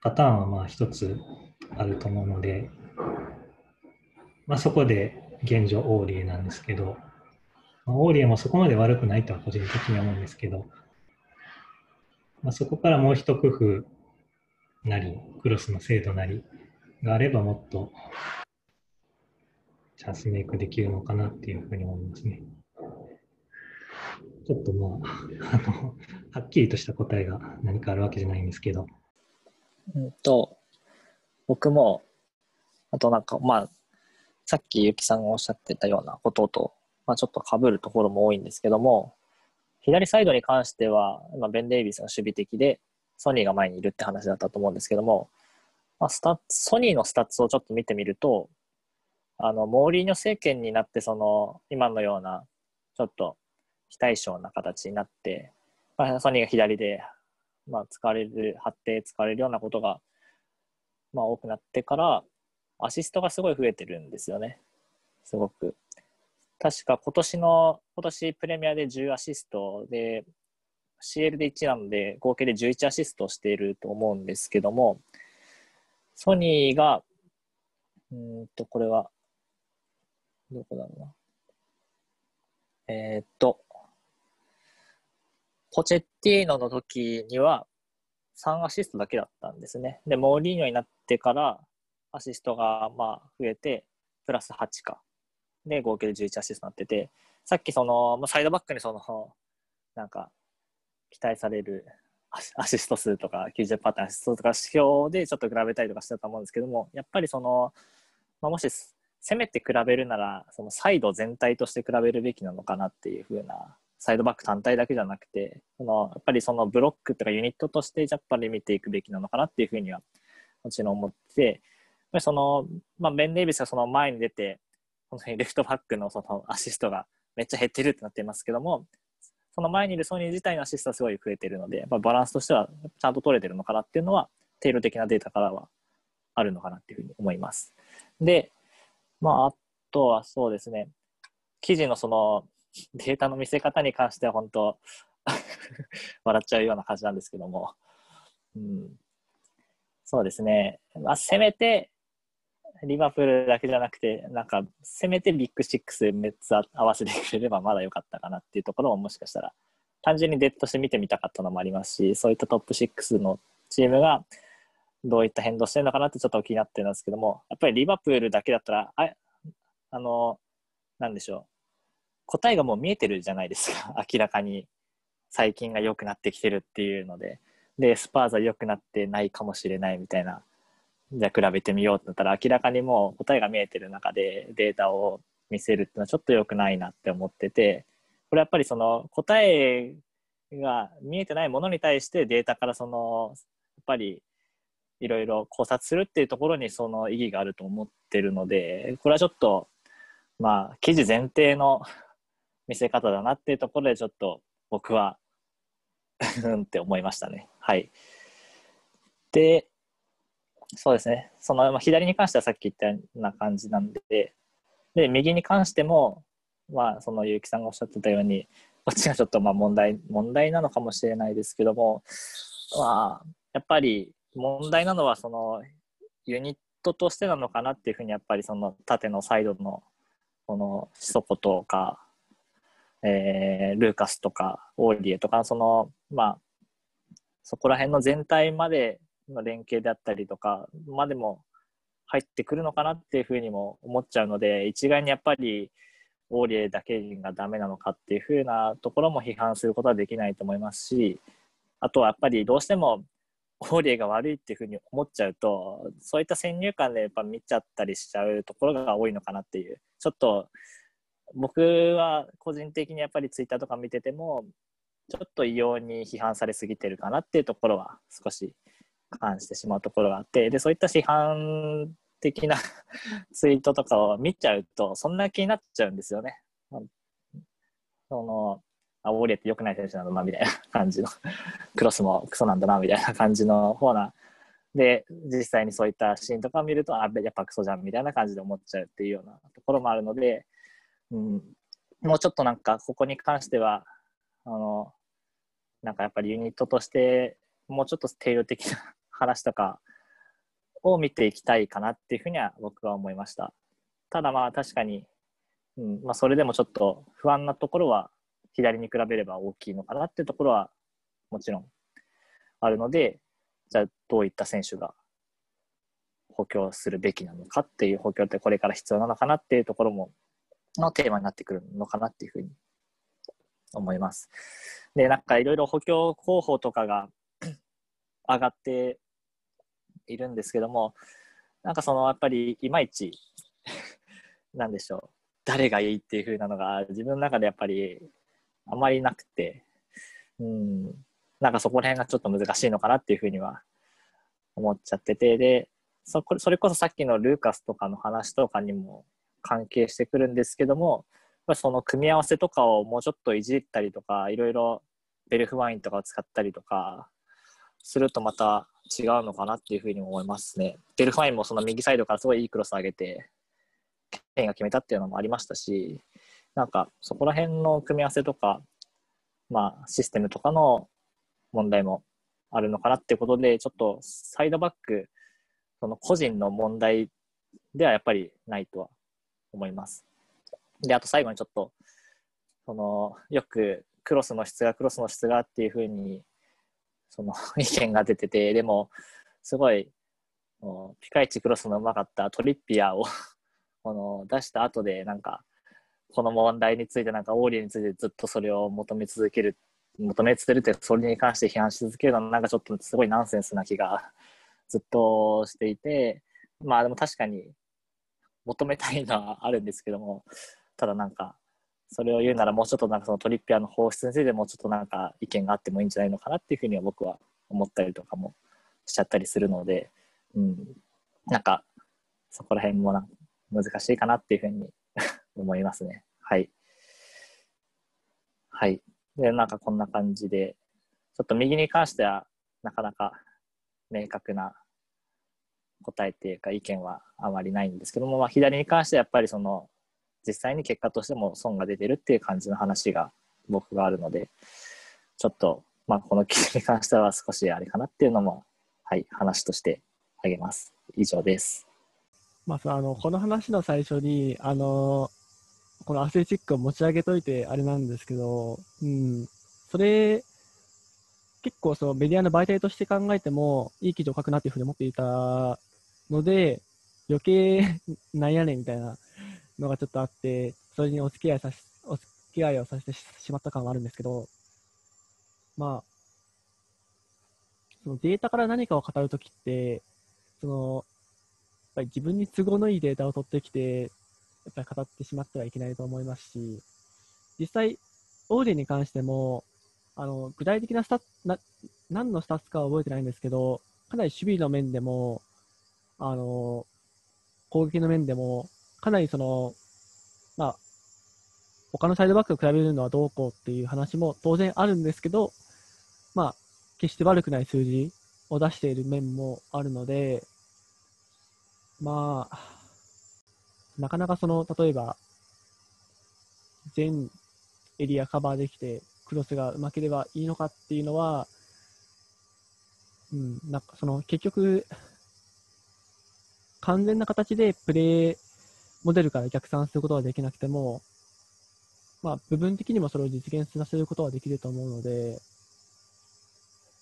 パターンはまあ一つあると思うので、まあ、そこで現状オーリエなんですけど、まあ、オーリエもそこまで悪くないとは個人的には思うんですけど、まあ、そこからもう一工夫なり、クロスの精度なりがあればもっとチャンスメイクできるのかなっていうふうに思いますね。ちょっとまあ、あの、はっきりとした答えが何かあるわけじゃないんですけど。うんと、僕も、あとなんか、まあ、さっきゆきさんがおっしゃってたようなことと、まあ、ちょっとかぶるところも多いんですけども、左サイドに関しては、ま、ベン・デイビスが守備的で、ソニーが前にいるって話だったと思うんですけども、まあ、スタソニーのスタッツをちょっと見てみると、あの、モーリーニョ政権になって、その、今のような、ちょっと非対称な形になって、まあ、ソニーが左で、まあ、使われる、貼って使われるようなことが、まあ、多くなってから、アシストがすごい増えてるんですよね。すごく。確か今年の、今年プレミアで10アシストで、CL で1なので、合計で11アシストしていると思うんですけども、ソニーが、うんと、これは、どこだろうな。えー、っと、ポチェッティーノの時には3アシストだけだったんですね。で、モーリーニョになってから、アシストがまあ増えて、プラス8か。で、合計で11アシストになってて、さっきその、まあサイドバックにその、なんか、期待されるアシスト数とか、90パターンアシストとか指標でちょっと比べたりとかしてたと思うんですけども、やっぱりその、まあ、もし攻めて比べるなら、そのサイド全体として比べるべきなのかなっていうふうな、サイドバック単体だけじゃなくて、そのやっぱりそのブロックとかユニットとしてやっぱり見ていくべきなのかなっていうふうにはもちろん思って、ぱりその、まあ、ベン・デイビスがその前に出て、本当にレフトバックのそのアシストがめっちゃ減ってるってなってますけども、その前にいるソニー自体のアシストはすごい増えてるので、まあ、バランスとしてはちゃんと取れてるのかなっていうのは、定量的なデータからはあるのかなっていうふうに思います。で、まあ、あとはそうですね、記事のそのデータの見せ方に関しては本当 笑っちゃうような感じなんですけども、うん、そうですね、まあ、せめてリバプールだけじゃなくて、なんか、せめてビッグシックス3つ合わせてくれればまだ良かったかなっていうところももしかしたら、単純にデッドして見てみたかったのもありますし、そういったトップ6のチームがどういった変動してるのかなってちょっと気になってるんですけども、やっぱりリバプールだけだったら、ああの、なんでしょう。答えがもう見えてるじゃないですか。明らかに最近が良くなってきてるっていうので。で、スパーズは良くなってないかもしれないみたいなじゃあ比べてみようってなったら明らかにもう答えが見えてる中でデータを見せるってのはちょっと良くないなって思っててこれやっぱりその答えが見えてないものに対してデータからそのやっぱりいろいろ考察するっていうところにその意義があると思ってるのでこれはちょっとまあ記事前提の見せ方だなっていうところでちょっと僕は うんって思いましたね。はい。で、そうですね。その、まあ、左に関してはさっき言ったような感じなんで、で、右に関しても、まあ、その結城さんがおっしゃってたように、こっちがちょっとまあ問題、問題なのかもしれないですけども、まあ、やっぱり問題なのは、その、ユニットとしてなのかなっていうふうに、やっぱりその縦のサイドの、この、シソコとか、えー、ルーカスとか、オーリエとか、その、まあ、そこら辺の全体までの連携であったりとかまでも入ってくるのかなっていうふうにも思っちゃうので一概にやっぱりオーリエだけがダメなのかっていうふうなところも批判することはできないと思いますしあとはやっぱりどうしてもオーリエが悪いっていうふうに思っちゃうとそういった先入観でやっぱ見ちゃったりしちゃうところが多いのかなっていう。ちょっと僕は個人的にやっぱりツイッターとか見ててもちょっと異様に批判されすぎてるかなっていうところは少し感してしまうところがあってでそういった批判的な ツイートとかを見ちゃうとそんな気になっちゃうんですよね。そのあオーリエって良くない選手なんだなみたいな感じの クロスもクソなんだなみたいな感じの方なで実際にそういったシーンとかを見るとあやっぱクソじゃんみたいな感じで思っちゃうっていうようなところもあるので、うん、もうちょっとなんかここに関してはあのなんかやっぱりユニットとしてもうちょっと定量的な話とかを見ていきたいかなっていうふうには僕は思いました。ただまあ確かに、うんまあ、それでもちょっと不安なところは左に比べれば大きいのかなっていうところはもちろんあるので、じゃあどういった選手が補強するべきなのかっていう補強ってこれから必要なのかなっていうところものテーマになってくるのかなっていうふうに思います。で、なんかいろいろ補強候補とかが 上がっているんですけどもなんかそのやっぱりいまいち なんでしょう誰がいいっていう風なのが自分の中でやっぱりあまりなくてうんなんかそこら辺がちょっと難しいのかなっていうふうには思っちゃっててでそそれこそさっきのルーカスとかの話とかにも関係してくるんですけどもその組み合わせとかをもうちょっといじったりとかいろいろベルフワインとかを使ったりとかするとまた違うのかなっていうふうに思いますね。デルファインもその右サイドからすごいいいクロス上げて、ケンが決めたっていうのもありましたし、なんかそこら辺の組み合わせとか、まあシステムとかの問題もあるのかなっていうことで、ちょっとサイドバック、その個人の問題ではやっぱりないとは思います。で、あと最後にちょっと、そのよくクロスの質がクロスの質がっていうふうにその 意見が出てて、でも、すごい、ピカイチクロスのうまかったトリッピアを この出した後で、なんか、この問題について、なんか、オーリーについてずっとそれを求め続ける、求め続けるって、それに関して批判し続けるのは、なんかちょっとすごいナンセンスな気がずっとしていて、まあでも確かに求めたいのはあるんですけども、ただなんか、それを言うならもうちょっとなんかそのトリッピアの放出についてもうちょっとなんか意見があってもいいんじゃないのかなっていうふうには僕は思ったりとかもしちゃったりするので、うん、なんかそこら辺もな難しいかなっていうふうに思いますね。はい。はい。で、なんかこんな感じで、ちょっと右に関してはなかなか明確な答えっていうか意見はあまりないんですけども、まあ、左に関してはやっぱりその実際に結果としても損が出てるっていう感じの話が僕があるので、ちょっと、まあ、この記事に関しては少しあれかなっていうのも、はい、話としてあげます。以上です。まず、あの、この話の最初に、あの、このアスレチックを持ち上げといてあれなんですけど、うん、それ、結構そのメディアの媒体として考えてもいい記事を書くなっていうふうに思っていたので、余計 なんやねんみたいなのがちょっとあって、それにお付き合いさし、お付き合いをさせてしまった感はあるんですけど、まあ、そのデータから何かを語るときって、その、やっぱり自分に都合のいいデータを取ってきて、やっぱり語ってしまってはいけないと思いますし、実際、オーリエに関しても、あの具体的なスタッな何のスタッツかは覚えてないんですけど、かなり守備の面でも、あの攻撃の面でも、かなりその、まあ、他のサイドバックと比べるのはどうこうっていう話も当然あるんですけど、まあ、決して悪くない数字を出している面もあるので、まあ、なかなかその、例えば、全エリアカバーできて、クロスがうまければいいのかっていうのは、うん、なんかその結局、完全な形でプレーモデルから逆算することはできなくても、まあ、部分的にもそれを実現させることはできると思うので、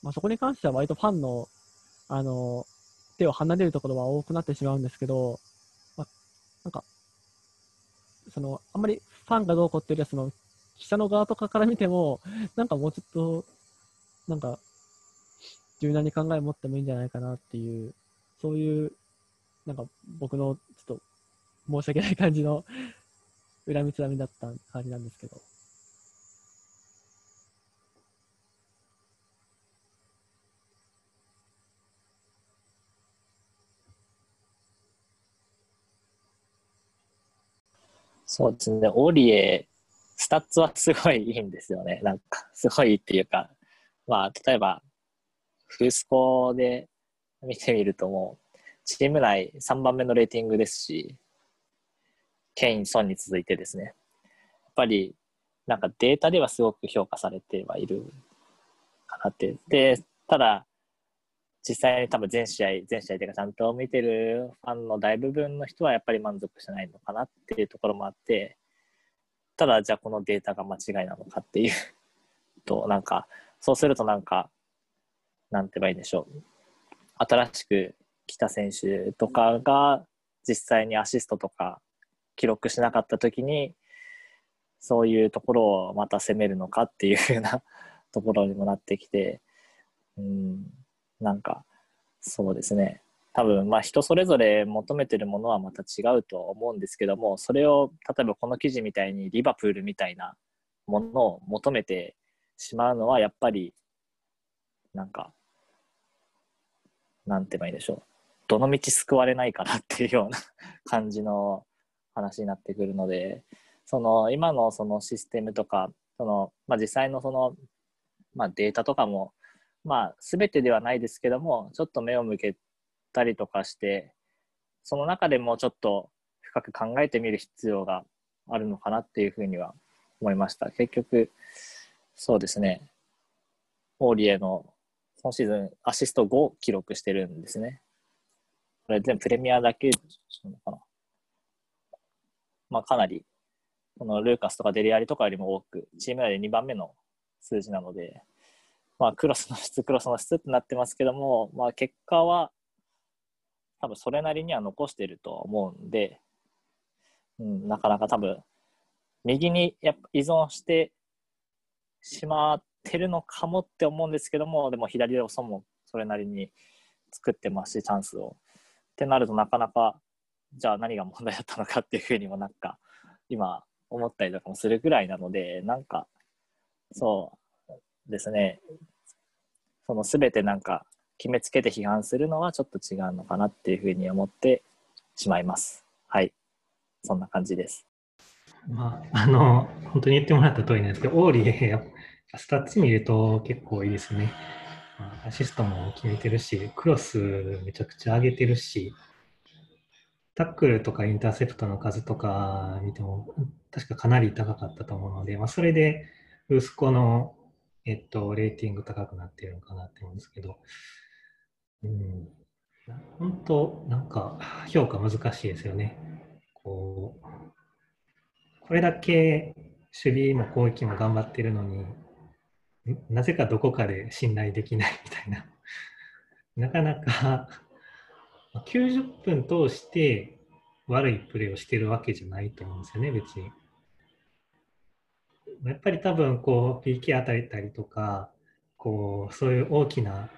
まあ、そこに関しては割とファンの、あの、手を離れるところは多くなってしまうんですけど、まあ、なんか、その、あんまりファンがどうこうっていうよりは、その、記者の側とかから見ても、なんかもうちょっと、なんか、柔軟に考えを持ってもいいんじゃないかなっていう、そういう、なんか僕の申し訳ない感じの恨みつらみだった感じなんですけど。そうですね、オリエ、スタッツはすごいいいんですよね。なんか、すごいっていうか、まあ、例えば、フースコで見てみるともう、チーム内3番目のレーティングですし、ケイン、ソンに続いてですね、やっぱり、なんかデータではすごく評価されてはいるかなって。で、ただ、実際に多分全試合、全試合というかちゃんと見てるファンの大部分の人はやっぱり満足してないのかなっていうところもあって、ただじゃあこのデータが間違いなのかっていうと、なんか、そうするとなんか、なんて言えばいいんでしょう。新しく来た選手とかが実際にアシストとか記録しなかった時に、そういうところをまた攻めるのかっていうふうな ところにもなってきて、うん、なんか、そうですね。多分、まあ人それぞれ求めてるものはまた違うと思うんですけども、それを、例えばこの記事みたいにリバプールみたいなものを求めてしまうのは、やっぱり、なんか、なんて言えばいいでしょう。どの道救われないかなっていうような 感じの話になってくるので、その今のそのシステムとか、そのまあ、実際のその、まあ、データとかもまあ、全てではないですけども、ちょっと目を向けたりとかして、その中でもちょっと深く考えてみる必要があるのかなっていうふうには思いました。結局、そうですね、オーリエの今シーズンアシスト5を記録してるんですね。これ全部プレミアだけなのかな。まあかなり、このルーカスとかデリアリとかよりも多く、チーム内で2番目の数字なので、まあ、クロスの質、クロスの質ってなってますけども、まあ、結果は多分それなりには残していると思うんで、うん、なかなか多分、右にやっぱ依存してしまってるのかもって思うんですけども、でも左でそもそれなりに作ってますし、チャンスを。ってなるとなかなか、じゃあ何が問題だったのかっていうふうにもなんか、今思ったりとかもするぐらいなので、なんか、そう、ですね、その全てなんか決めつけて批判するのはちょっと違うのかなっていうふうに思ってしまいます。はい。そんな感じです。まあ、あの、本当に言ってもらった通りなんですけど、オーリエ、スタッツ見ると結構いいですね。アシストも決めてるし、クロスめちゃくちゃ上げてるし、タックルとかインターセプトの数とか見ても、確かかなり高かったと思うので、まあ、それで、ウスコのえっと、レーティング高くなってるのかなって思うんですけど、うん、本当、なんか評価難しいですよね。こう、これだけ守備も攻撃も頑張ってるのに、なぜかどこかで信頼できないみたいな。なかなか90分通して悪いプレーをしてるわけじゃないと思うんですよね、別に。やっぱり多分こう PK 与えたりとかこうそういう大きな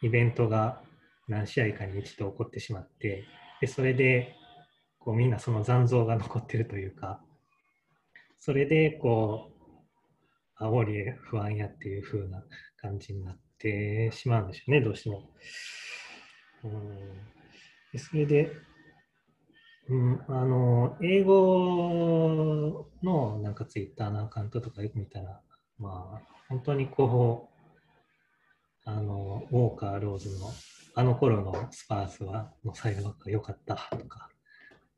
イベントが何試合かに一度起こってしまってでそれでこうみんなその残像が残ってるというかそれでこうあ、オーリエ不安やっていう風な感じになってしまうんでしょうね、どうしても。うん、それで、うん、あの、英語のなんかツイッターのアカウントとかよく見たら、まあ、本当にこう、あの、ウォーカー・ローズの、あの頃のスパーズは、のサイドバックが良かったとか、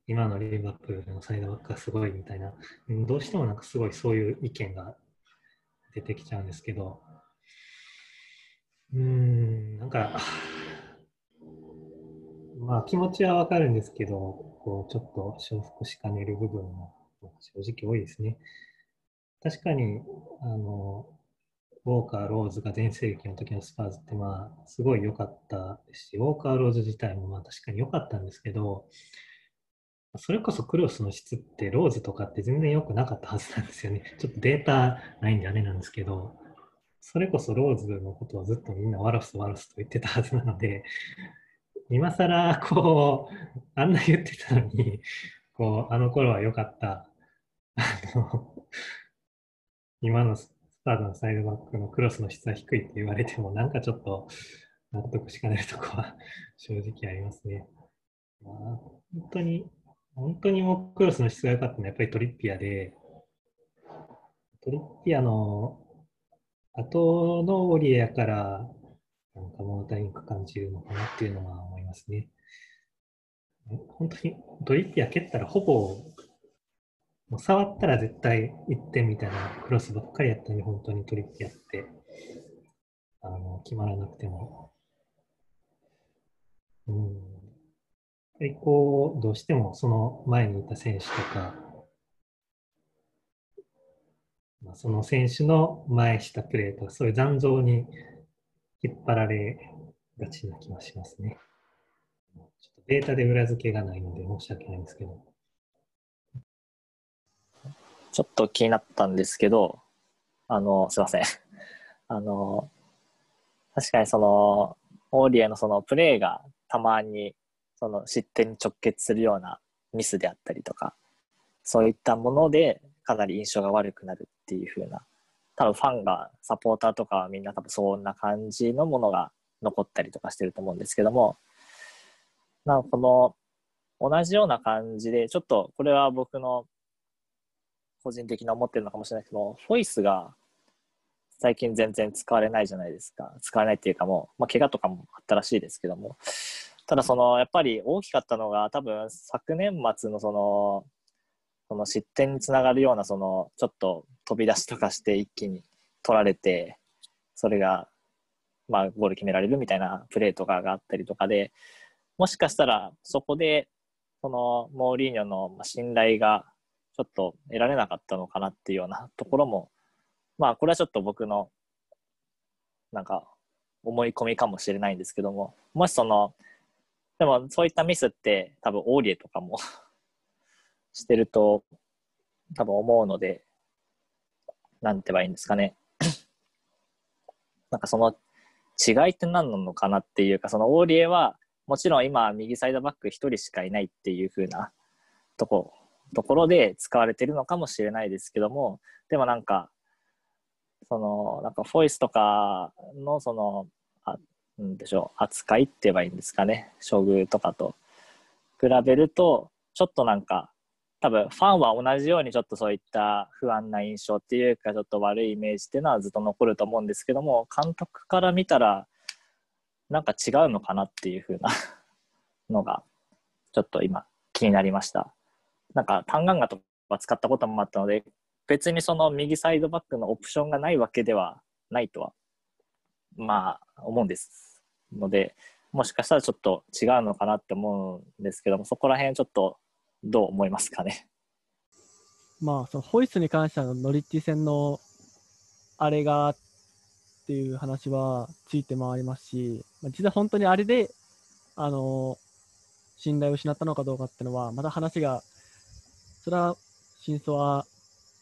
今のリバプールのサイドバックがすごいみたいな、どうしてもなんかすごいそういう意見が出てきちゃうんですけど、うん、なんか、まあ気持ちはわかるんですけど、こうちょっと承服しかねる部分も正直多いですね。確かに、あの、ウォーカー・ローズが全盛期の時のスパーズってまあすごい良かったですし、ウォーカー・ローズ自体もまあ確かに良かったんですけど、それこそクロスの質ってローズとかって全然良くなかったはずなんですよね。ちょっとデータないんであれなんですけど、それこそローズのことをずっとみんなワロスワロスと言ってたはずなので、今更こう、あんな言ってたのに、こう、あの頃は良かった。あの、今のスタートのサイドバックのクロスの質は低いって言われても、なんかちょっと納得しかないとこは正直ありますね。まあ、本当に、本当にもうクロスの質が良かったのはやっぱりトリッピアで、トリッピアの後のオリエやから、なんか物足りなく感じるのかなっていうのは思いますね。本当にトリッピア蹴ったらほぼ、もう触ったら絶対1点みたいなクロスばっかりやったのに、本当にトリッピアって、あの、決まらなくても。うん。やっぱりこう、どうしてもその前にいた選手とか、まあ、その選手の前したプレーとか、そういう残像に引っ張られがちな気がしますね。ちょっとデータで裏付けがないので申し訳ないんですけど。ちょっと気になったんですけど、あの、すいません。あの、確かにその、オーリエのそのプレーがたまにその失点に直結するようなミスであったりとか、そういったものでかなり印象が悪くなるっていう風な、多分ファンが、サポーターとかはみんな多分そんな感じのものが残ったりとかしてると思うんですけども、なんかこの同じような感じで、ちょっとこれは僕の個人的に思ってるのかもしれないけど、フォイスが最近全然使われないじゃないですか。使われないっていうかもう、まあ、怪我とかもあったらしいですけども。ただその、やっぱり大きかったのが、多分昨年末のその、その失点につながるような、その、ちょっと飛び出しとかして一気に取られて、それが、まあ、ゴール決められるみたいなプレーとかがあったりとかで、もしかしたらそこで、その、モーリーニョの信頼がちょっと得られなかったのかなっていうようなところも、まあ、これはちょっと僕の、なんか、思い込みかもしれないんですけども、もしその、でもそういったミスって多分オーリエとかもしてると多分思うので、なんて言えばいいんですかね。なんかその違いって何なのかなっていうか、そのオーリエはもちろん今右サイドバック一人しかいないっていう風なとこ、ところで使われてるのかもしれないですけども、でもなんか、その、なんかフォイスとかのその、あんでしょう、扱いって言えばいいんですかね、処遇とかと比べると、ちょっとなんか、多分ファンは同じようにちょっとそういった不安な印象っていうかちょっと悪いイメージっていうのはずっと残ると思うんですけども監督から見たらなんか違うのかなっていう風なのがちょっと今気になりました。なんかタンガンガとか使ったこともあったので別にその右サイドバックのオプションがないわけではないとはまあ思うんですのでもしかしたらちょっと違うのかなって思うんですけどもそこら辺ちょっとどう思いますかね？まあ、そのホイッスルに関してはノリッティ戦のあれがっていう話はついて回りますし、まあ、実は本当にあれで、あの信頼を失ったのかどうかっていうのは、また話が、それは真相は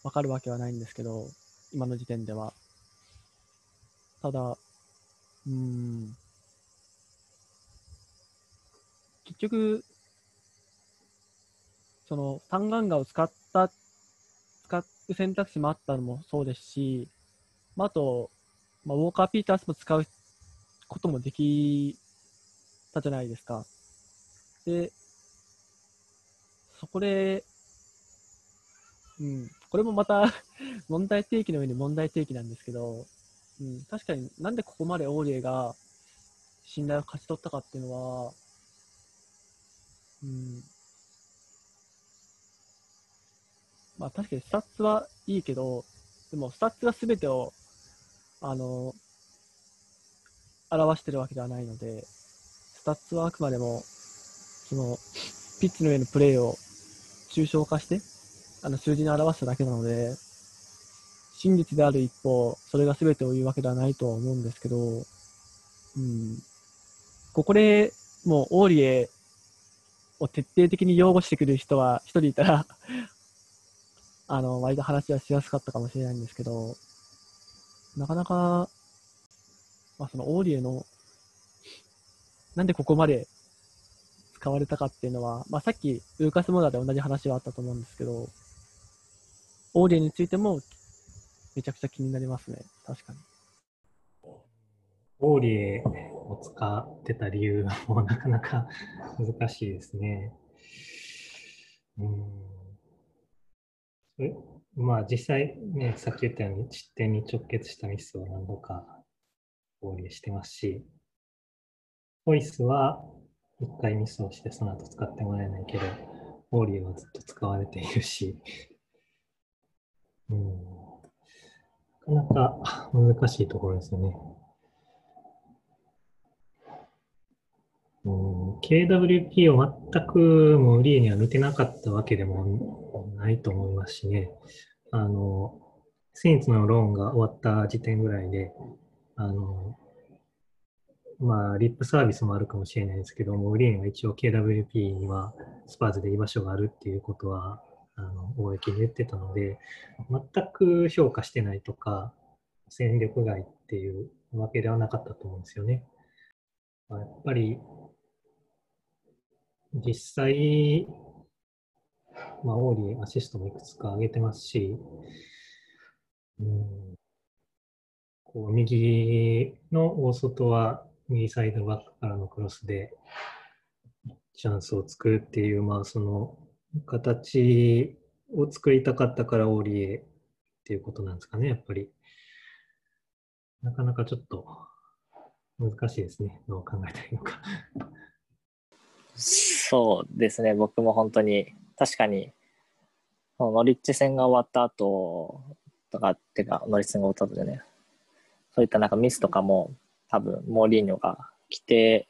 わかるわけはないんですけど、今の時点では。ただ、うん、結局、その、タンガンガを使った、使う選択肢もあったのもそうですし、まあ、あと、まあ、ウォーカー・ピータースも使うこともできたじゃないですか。で、そこで、うん、これもまた 問題提起の上に問題提起なんですけど、うん、確かになんでここまでオーリエが信頼を勝ち取ったかっていうのは、うん、まあ確かにスタッツはいいけど、でもスタッツが全てを、あの、表してるわけではないので、スタッツはあくまでも、その、ピッチの上のプレーを抽象化して、あの数字に表しただけなので、真実である一方、それが全てを言うわけではないとは思うんですけど、うん。ここでもうオーリエを徹底的に擁護してくる人は一人いたらあの、割と話はしやすかったかもしれないんですけど、なかなか、まあそのオーリエの、なんでここまで使われたかっていうのは、まあさっきルーカス・モーダーで同じ話はあったと思うんですけど、オーリエについてもめちゃくちゃ気になりますね。確かに。オーリエを使ってた理由もうなかなか難しいですね。うんまあ実際ね、さっき言ったように失点に直結したミスを何度かオーリエしてますし、ホイスは1回ミスをしてその後使ってもらえないけど、オーリエはずっと使われているし、うん、なかなか難しいところですよね。うん、KWP を全くもうリーには見てなかったわけでもないと思いますしね。あの、セインツのローンが終わった時点ぐらいで、あの、まあ、リップサービスもあるかもしれないですけども、リーンは一応 KWP にはスパーズで居場所があるっていうことは、あの、公に言ってたので、全く評価してないとか、戦力外っていうわけではなかったと思うんですよね。やっぱり実際、まあ、オーリーアシストもいくつか上げてますし、うん、こう右の大外は右サイドバックからのクロスでチャンスを作るっていう、まあ、その形を作りたかったからオーリエっていうことなんですかね、やっぱり。なかなかちょっと難しいですね、どう考えたらいいのか そうですね、僕も本当に、確かに、ノリッチ戦が終わった後とか、っていうか、ノリッチ戦が終わった後でね、そういったなんかミスとかも、多分、モーリーニョが来て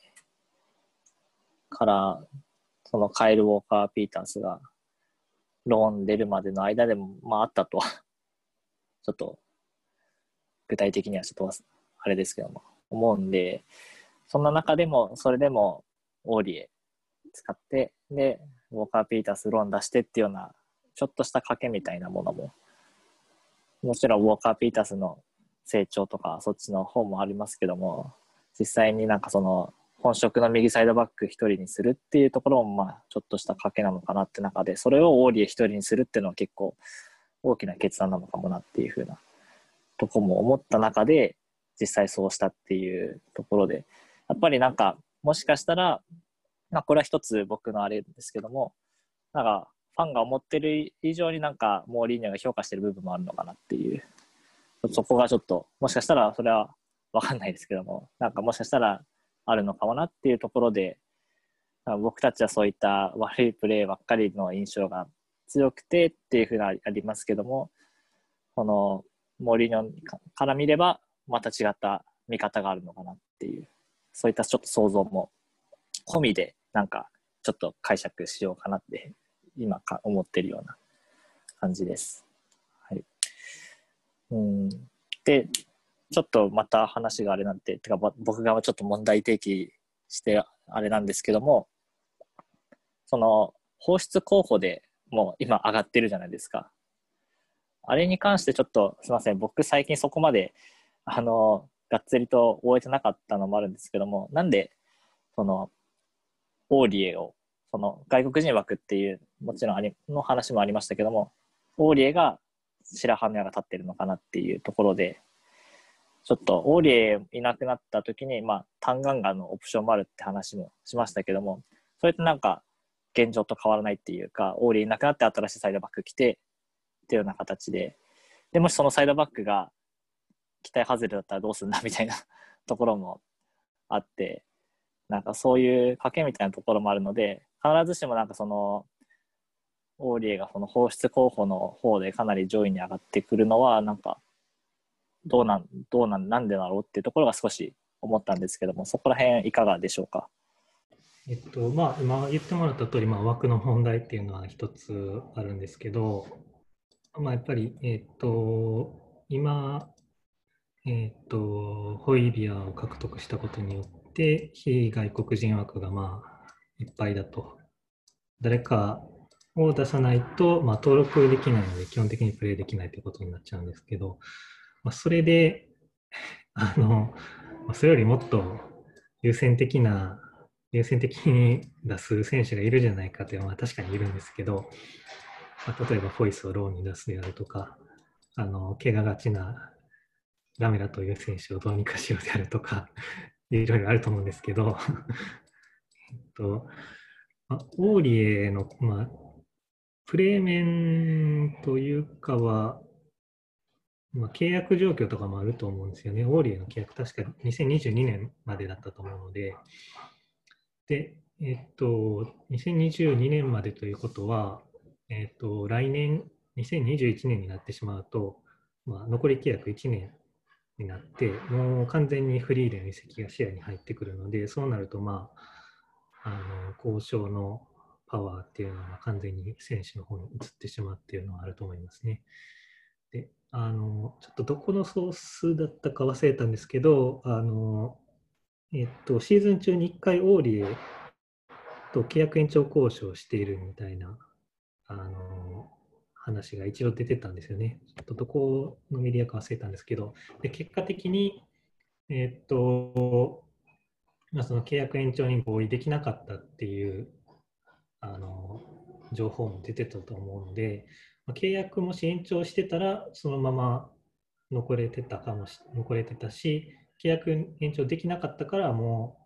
から、そのカイル・ウォーカー・ピータースが、ローン出るまでの間でも、まああったとはちょっと、具体的にはちょっと、あれですけども、思うんで、そんな中でも、それでも、オーリエ使って、で、ウォーカー・ピータースローン出してっていうような、ちょっとした賭けみたいなものも、もちろんウォーカー・ピータースの成長とか、そっちの方もありますけども、実際になんかその、本職の右サイドバック一人にするっていうところも、まあ、ちょっとした賭けなのかなって中で、それをオーリエ一人にするっていうのは結構大きな決断なのかもなっていうふうなとこも思った中で、実際そうしたっていうところで、やっぱりなんか、もしかしたら、まあ、これは一つ僕のあれですけども、なんか、ファンが思ってる以上になんか、モーリーニョが評価してる部分もあるのかなっていう、そこがちょっと、もしかしたらそれはわかんないですけども、なんかもしかしたらあるのかもなっていうところで、僕たちはそういった悪いプレーばっかりの印象が強くてっていうふうなありますけども、このモーリーニョから見れば、また違った見方があるのかなっていう、そういったちょっと想像も込みでなんかちょっと解釈しようかなって 今か思ってるような感じです。はい、うんでちょっとまた話があれなんててか僕がちょっと問題提起してあれなんですけどもその放出候補でもう今上がってるじゃないですか。あれに関してちょっとすいません僕最近そこまであのがっつりと終えてなかったのもあるんですけどもなんでそのオーリエを、その外国人枠っていう、もちろんありの話もありましたけども、オーリエが白羽の矢が立ってるのかなっていうところで、ちょっとオーリエいなくなった時に、まあ、タンガンガのオプションもあるって話もしましたけども、それってなんか現状と変わらないっていうか、オーリエいなくなって新しいサイドバック来てっていうような形で、でもしそのサイドバックが期待外れだったらどうすんだみたいなところもあって、なんかそういう賭けみたいなところもあるので、必ずしもなんかその、オーリエがその放出候補の方でかなり上位に上がってくるのは、なんか、どうなん、どうなん、なんでだろうっていうところが少し思ったんですけども、そこら辺いかがでしょうか？えっと、まあ、今言ってもらった通り、まあ、枠の問題っていうのは一つあるんですけど、まあ、やっぱり、えっと、今、えっと、ホイビアを獲得したことによって、非外国人枠がまあ、いっぱいだと。誰かを出さないと、まあ、登録できないので、基本的にプレイできないということになっちゃうんですけど、まあ、それで、あの、それよりもっと優先的な、優先的に出す選手がいるじゃないかというのは確かにいるんですけど、まあ、例えばフォイスをローに出すであるとか、あの、怪我がちなラメラという選手をどうにかしようであるとか、いろいろあると思うんですけど、えっと、まあ、オーリエの、まあ、プレー面というかは、まあ、契約状況とかもあると思うんですよね。オーリエの契約、確か2022年までだったと思うので、で、えっと、2022年までということは、えっと、来年、2021年になってしまうと、まあ、残り契約1年になって、もう完全にフリーでの移籍が視野に入ってくるので、そうなると、まあ、あの交渉のパワーっていうのは完全に選手の方に移ってしまうっていうのはあると思いますね。であのちょっとどこのソースだったか忘れたんですけど、あのえっと、シーズン中に1回オーリエと契約延長交渉しているみたいなあの話が一度出てたんですよね。ちょっとどこのメディアか忘れたんですけど、で結果的に、えっとまあ、その契約延長に合意できなかったっていうあの情報も出てたと思うのでま、契約もし延長してたら、そのまま残れてたかもし、残れてたし、契約延長できなかったから、も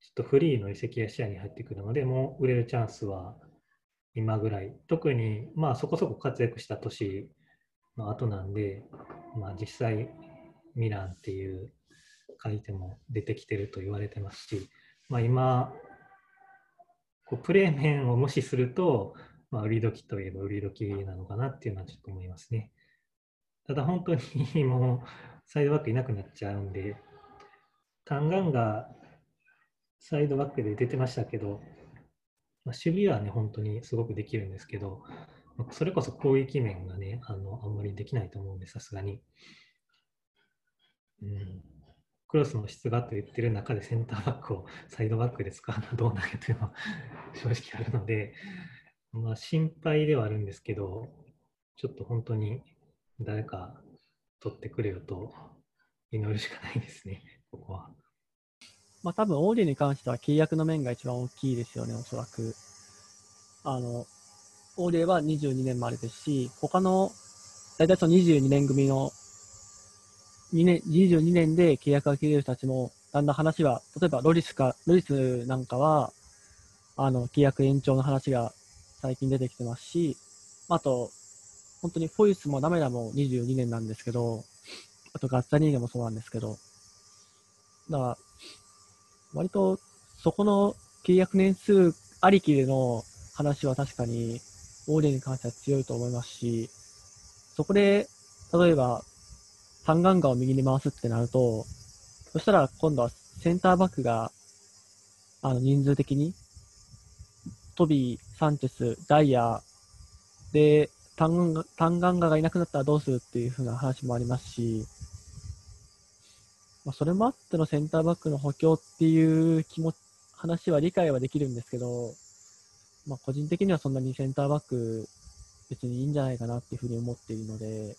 う、ちょっとフリーの移籍が視野に入ってくるので、もう売れるチャンスは今ぐらい。特に、まあそこそこ活躍した年の後なんで、まあ実際、ミランっていう書いても出てきてると言われてますし、まあ今、こうプレー面を無視すると、まあ、売り時といえば売り時なのかなっていうのはちょっと思いますね。ただ本当に もうサイドバックいなくなっちゃうんで、タンガンがサイドバックで出てましたけど、まあ、守備はね、本当にすごくできるんですけど、まそれこそ攻撃面がね、あのあんまりできないと思うんで、さすがに。うん、クロスの質がと言ってる中でセンターバックをサイドバックで使うのはどうなんやというのは 正直あるので、まあ、心配ではあるんですけど、ちょっと本当に誰か取ってくれよと祈るしかないですね、ここは。まあ多分、オーディに関しては契約の面が一番大きいですよね、おそらく。あの、オーディは22年までですし、他の、大体その22年組の、2年、22年で契約が切れる人たちも、だんだん話は、例えばロリスか、ロリスなんかは、あの、契約延長の話が最近出てきてますし、あと、本当にフォイスもダメラも22年なんですけど、あとガッツァニーゲもそうなんですけど、だから、割とそこの契約年数ありきでの話は確かに、オーデンに関しては強いと思いますし、そこで、例えば、タンガを右に回すってなると、そしたら今度はセンターバックが、あの、人数的に、トビー、サンチェス、ダイヤで、タンガンガタンガンガがいなくなったらどうするっていう風な話もありますし、まあ、それもあってのセンターバックの補強っていう気持ち、話は理解はできるんですけど、まあ、個人的にはそんなにセンターバック別にいいんじゃないかなっていうふうに思っているので、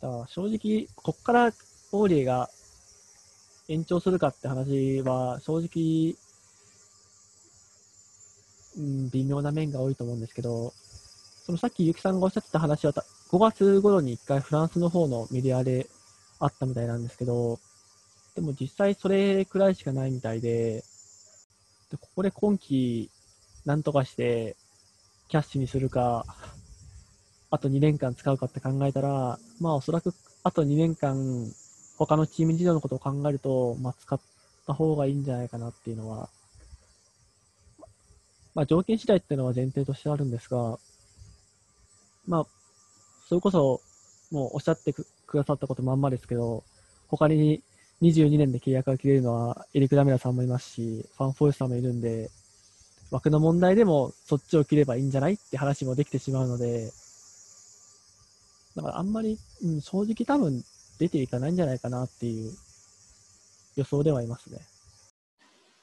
だから正直、こっからオーリエが延長するかって話は正直うん、微妙な面が多いと思うんですけど、そのさっきゆきさんがおっしゃってた話は5月頃に1回フランスの方のメディアであったみたいなんですけど、でも実際それくらいしかないみたいで、でここで今季なんとかしてキャッシュにするか、あと2年間使うかって考えたら、まあおそらくあと2年間他のチーム事情のことを考えると、まあ使った方がいいんじゃないかなっていうのは、まあ条件次第っていうのは前提としてあるんですが、まあ、それこそもうおっしゃってくくださったことまんまですけど、他に22年で契約が切れるのはエリック・ダメラさんもいますし、ファン・フォースさんもいるんで、枠の問題でもそっちを切ればいいんじゃないって話もできてしまうので、だからあんまり、うん、正直多分出ていかないんじゃないかなっていう予想ではいますね。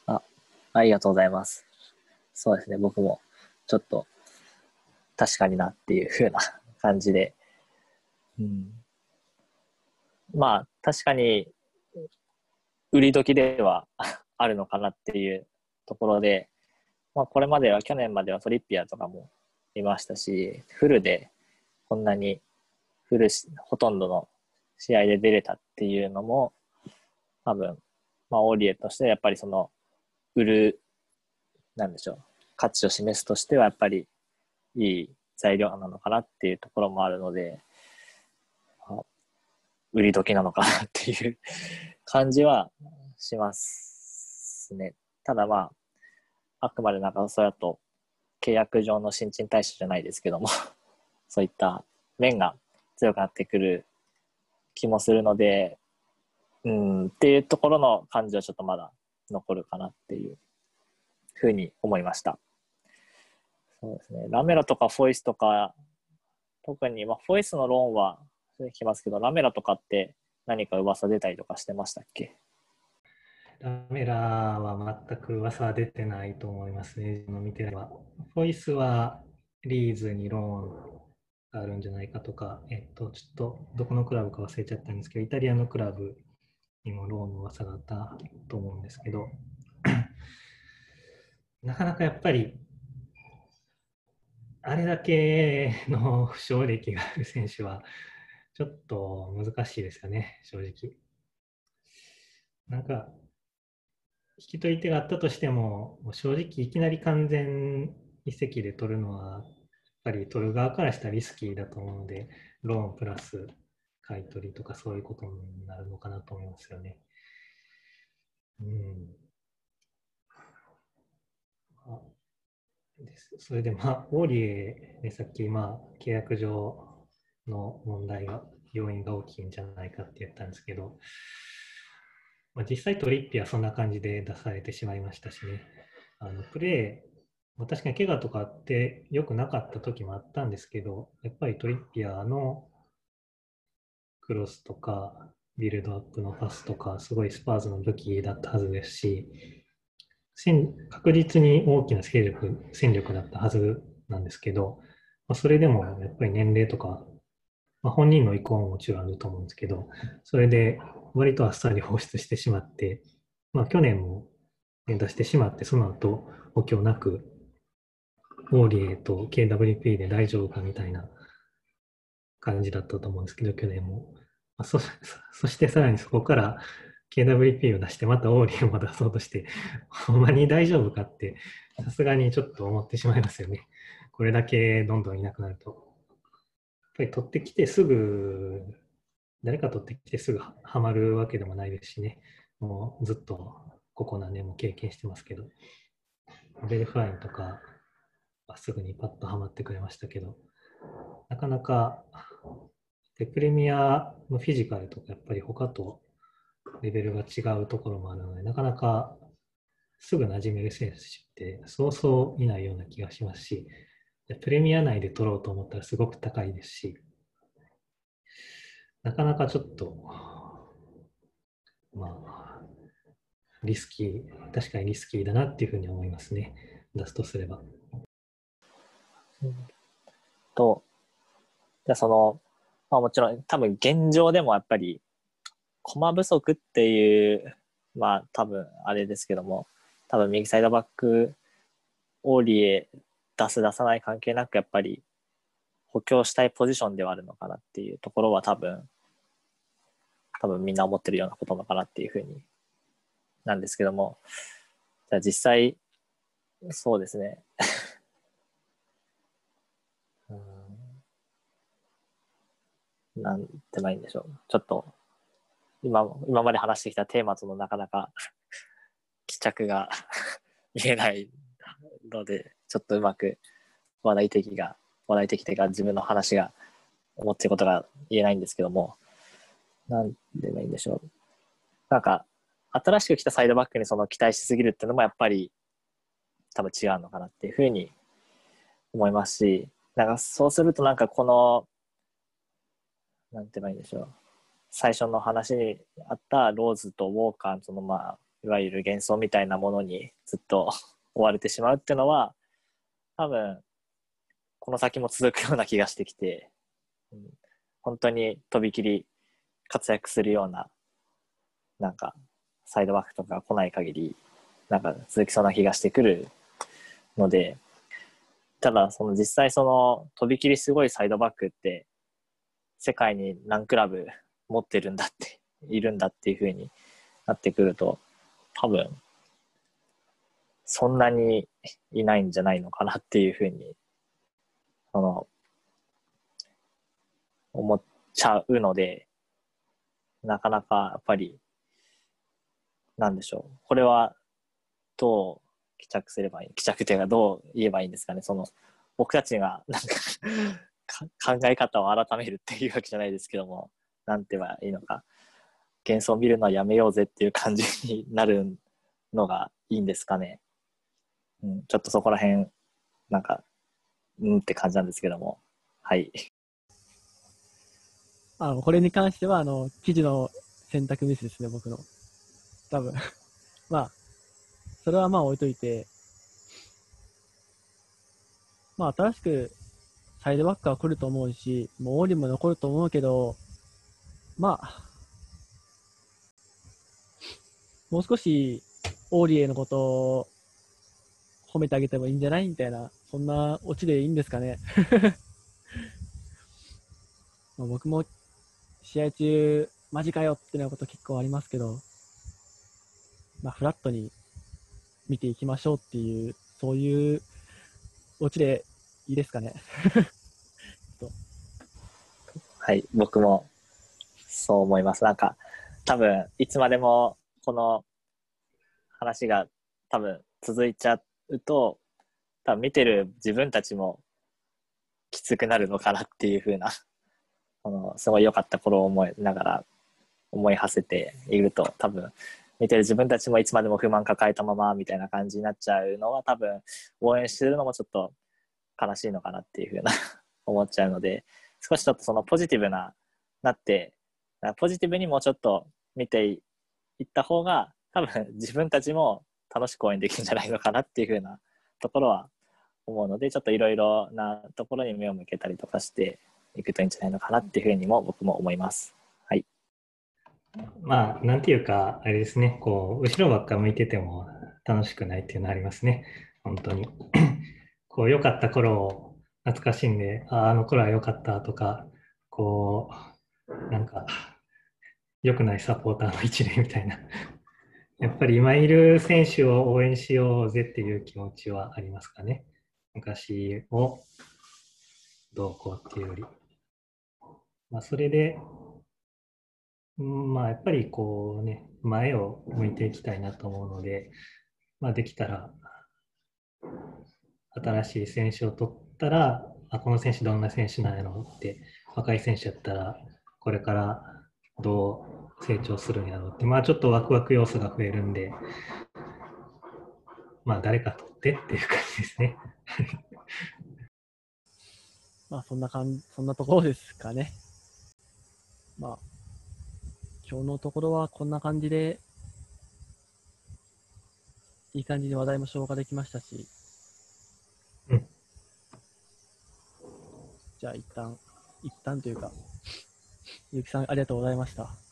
あ、ありがとうございます。そうですね、僕もちょっと確かになっていう風な感じで。うん、まあ、確かに売り時では あるのかなっていうところで、まあ、これまでは去年まではトリッピアとかもいましたし、フルでこんなにフルしほとんどの試合で出れたっていうのも、多分、まあ、オーリエとしてやっぱりその、売る、なんでしょう、価値を示すとしてはやっぱりいい材料なのかなっていうところもあるので、売り時なのかなっていう感じはしますね。ただまあ、あくまでなんかそうやと契約上の新陳代謝じゃないですけども そういった面が強くなってくる気もするので、うん、っていうところの感じはちょっとまだ残るかなっていうふうに思いました。そうですね。ラメラとかフォイスとか、特に、まあ、フォイスのローンはきますけど、ラメラとかって何か噂出たりとかしてましたっけ？ラメラは全く噂は出てないと思いますね、見てれば。フォイスはリーズにローンがあるんじゃないかとか、えっと、ちょっとどこのクラブか忘れちゃったんですけど、イタリアのクラブにもローンの噂があったと思うんですけど、なかなかやっぱりあれだけの負傷歴がある選手は、ちょっと難しいですよね、正直。なんか、引き取り手があったとしても、も正直いきなり完全移籍で取るのは、やっぱり取る側からしたらリスキーだと思うので、ローンプラス買い取りとかそういうことになるのかなと思いますよね。うん。ですそれで、まあ、オーリエでさっき、まあ、契約上の問題が、要因が大きいんじゃないかって言ったんですけど、まあ、実際トリッピはそんな感じで出されてしまいましたしね、あのプレー、ま、確かに怪我とかって良くなかった時もあったんですけど、やっぱりトリッピアのクロスとか、ビルドアップのパスとか、すごいスパーズの武器だったはずですし、確実に大きな勢力戦力だったはずなんですけど、ま、それでもやっぱり年齢とか、まあ、本人の意向ももちろんあると思うんですけど、それで割とあっさり放出してしまって、まあ、去年も出してしまって、その後補強なく、オーリエと KWP で大丈夫かみたいな感じだったと思うんですけど、去年も。まあ、そ そしてさらにそこから KWP を出して、またオーリーも出そうとして、ほんまに大丈夫かって、さすがにちょっと思ってしまいますよね。これだけどんどんいなくなると。ぱり取ってきてすぐ、誰か取ってきてすぐはまるわけでもないですしね。もうずっとここ何年も経験してますけど、ベルフラインとかはすぐにパッとはまってくれましたけど、なかなかでプレミアのフィジカルとかやっぱり他とレベルが違うところもあるので、なかなかすぐ馴染める選手ってそうそういないような気がしますし、プレミア内で取ろうと思ったらすごく高いですし、なかなかちょっと、まあ、リスキー、確かにリスキーだなっていうふうに思いますね、出すとすれば。と、じゃあその、まあもちろん多分現状でもやっぱり駒不足っていう、まあ多分あれですけども、多分右サイドバック、オーリエ出す出さない関係なく、やっぱり補強したいポジションではあるのかなっていうところは多分、多分みんな思ってるようなことなのかなっていうふうになんですけども、じゃあ実際、そうですね。うんなんて言えばいいんでしょう。ちょっと、今、今まで話してきたテーマとのなかなか 帰着が 見えないので、ちょっとうまく話題的が、話題的というか自分の話が思ってることが言えないんですけども、なんて言えばいいんでしょう。なんか、新しく来たサイドバックにその期待しすぎるっていうのもやっぱり多分違うのかなっていうふうに思いますし、なんかそうするとなんかこの、なんて言えばいいんでしょう。最初の話にあったローズとウォーカーそのまあ、いわゆる幻想みたいなものにずっと追われてしまうっていうのは、多分、この先も続くような気がしてきて、うん、本当にとびきり活躍するような、なんか、サイドバックとか来ない限り、なんか続きそうな気がしてくるので、ただその実際そのとびきりすごいサイドバックって世界に何クラブ持ってるんだっているんだっていう風になってくると多分そんなにいないんじゃないのかなっていう風にその思っちゃうのでなかなかやっぱりなんでしょう。これはどう帰着すればいい帰着というかどう言えばいいんですかね。その僕たちがなんか 考え方を改めるっていうわけじゃないですけども、なんて言えばいいのか。幻想を見るのはやめようぜっていう感じになるのがいいんですかね。うん、ちょっとそこら辺、なんか、うんって感じなんですけども。はい。あの、これに関しては、あの、記事の選択ミスですね、僕の。多分 まあ、それはまあ置いといて、まあ新しくサイドバックは来ると思うし、もうオーリーも残ると思うけど、まあ、もう少しオーリーへのことを褒めてあげてもいいんじゃない？みたいな、そんなオチでいいんですかね？まあ僕も試合中、マジかよってなこと結構ありますけど、まあ、フラットに見ていきましょうっていう、そういうオチでいいですかね？はい、僕もそう思います。なんか、多分、いつまでもこの話が多分続いちゃうと、多分見てる自分たちもきつくなるのかなっていう風な、あの、すごい良かった頃を思いながら思い馳せていると、多分見てる自分たちもいつまでも不満抱えたままみたいな感じになっちゃうのは多分応援してるのもちょっと悲しいのかなっていうふうな 思っちゃうので少しちょっとそのポジティブななってポジティブにもうちょっと見ていった方が多分自分たちも楽しく応援できるんじゃないのかなっていうふうな ところは思うのでちょっといろいろなところに目を向けたりとかしていくといいんじゃないのかなっていうふうにも僕も思います。はいまあ、なんていうか、あれですね、こう、後ろばっか向いてても楽しくないっていうのはありますね。本当に。こう、良かった頃を懐かしんで、あ、あの頃は良かったとか、こう、なんか、良くないサポーターの一例みたいな。やっぱり今いる選手を応援しようぜっていう気持ちはありますかね。昔をどうこうっていうより。まあ、それで、まあ、やっぱりこうね、前を向いていきたいなと思うので、まあ、できたら、新しい選手を取ったら、あこの選手どんな選手なんやろって、若い選手やったら、これからどう成長するんやろうって、まあちょっとワクワク要素が増えるんで、まあ誰か取ってっていう感じですね。まあそんな感じ、そんなところですかね。まあ今日のところはこんな感じで、いい感じに話題も消化できましたし、うん、じゃあ一旦、一旦というか、ゆきさんありがとうございました。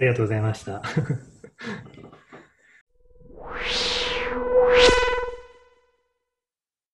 ありがとうございました。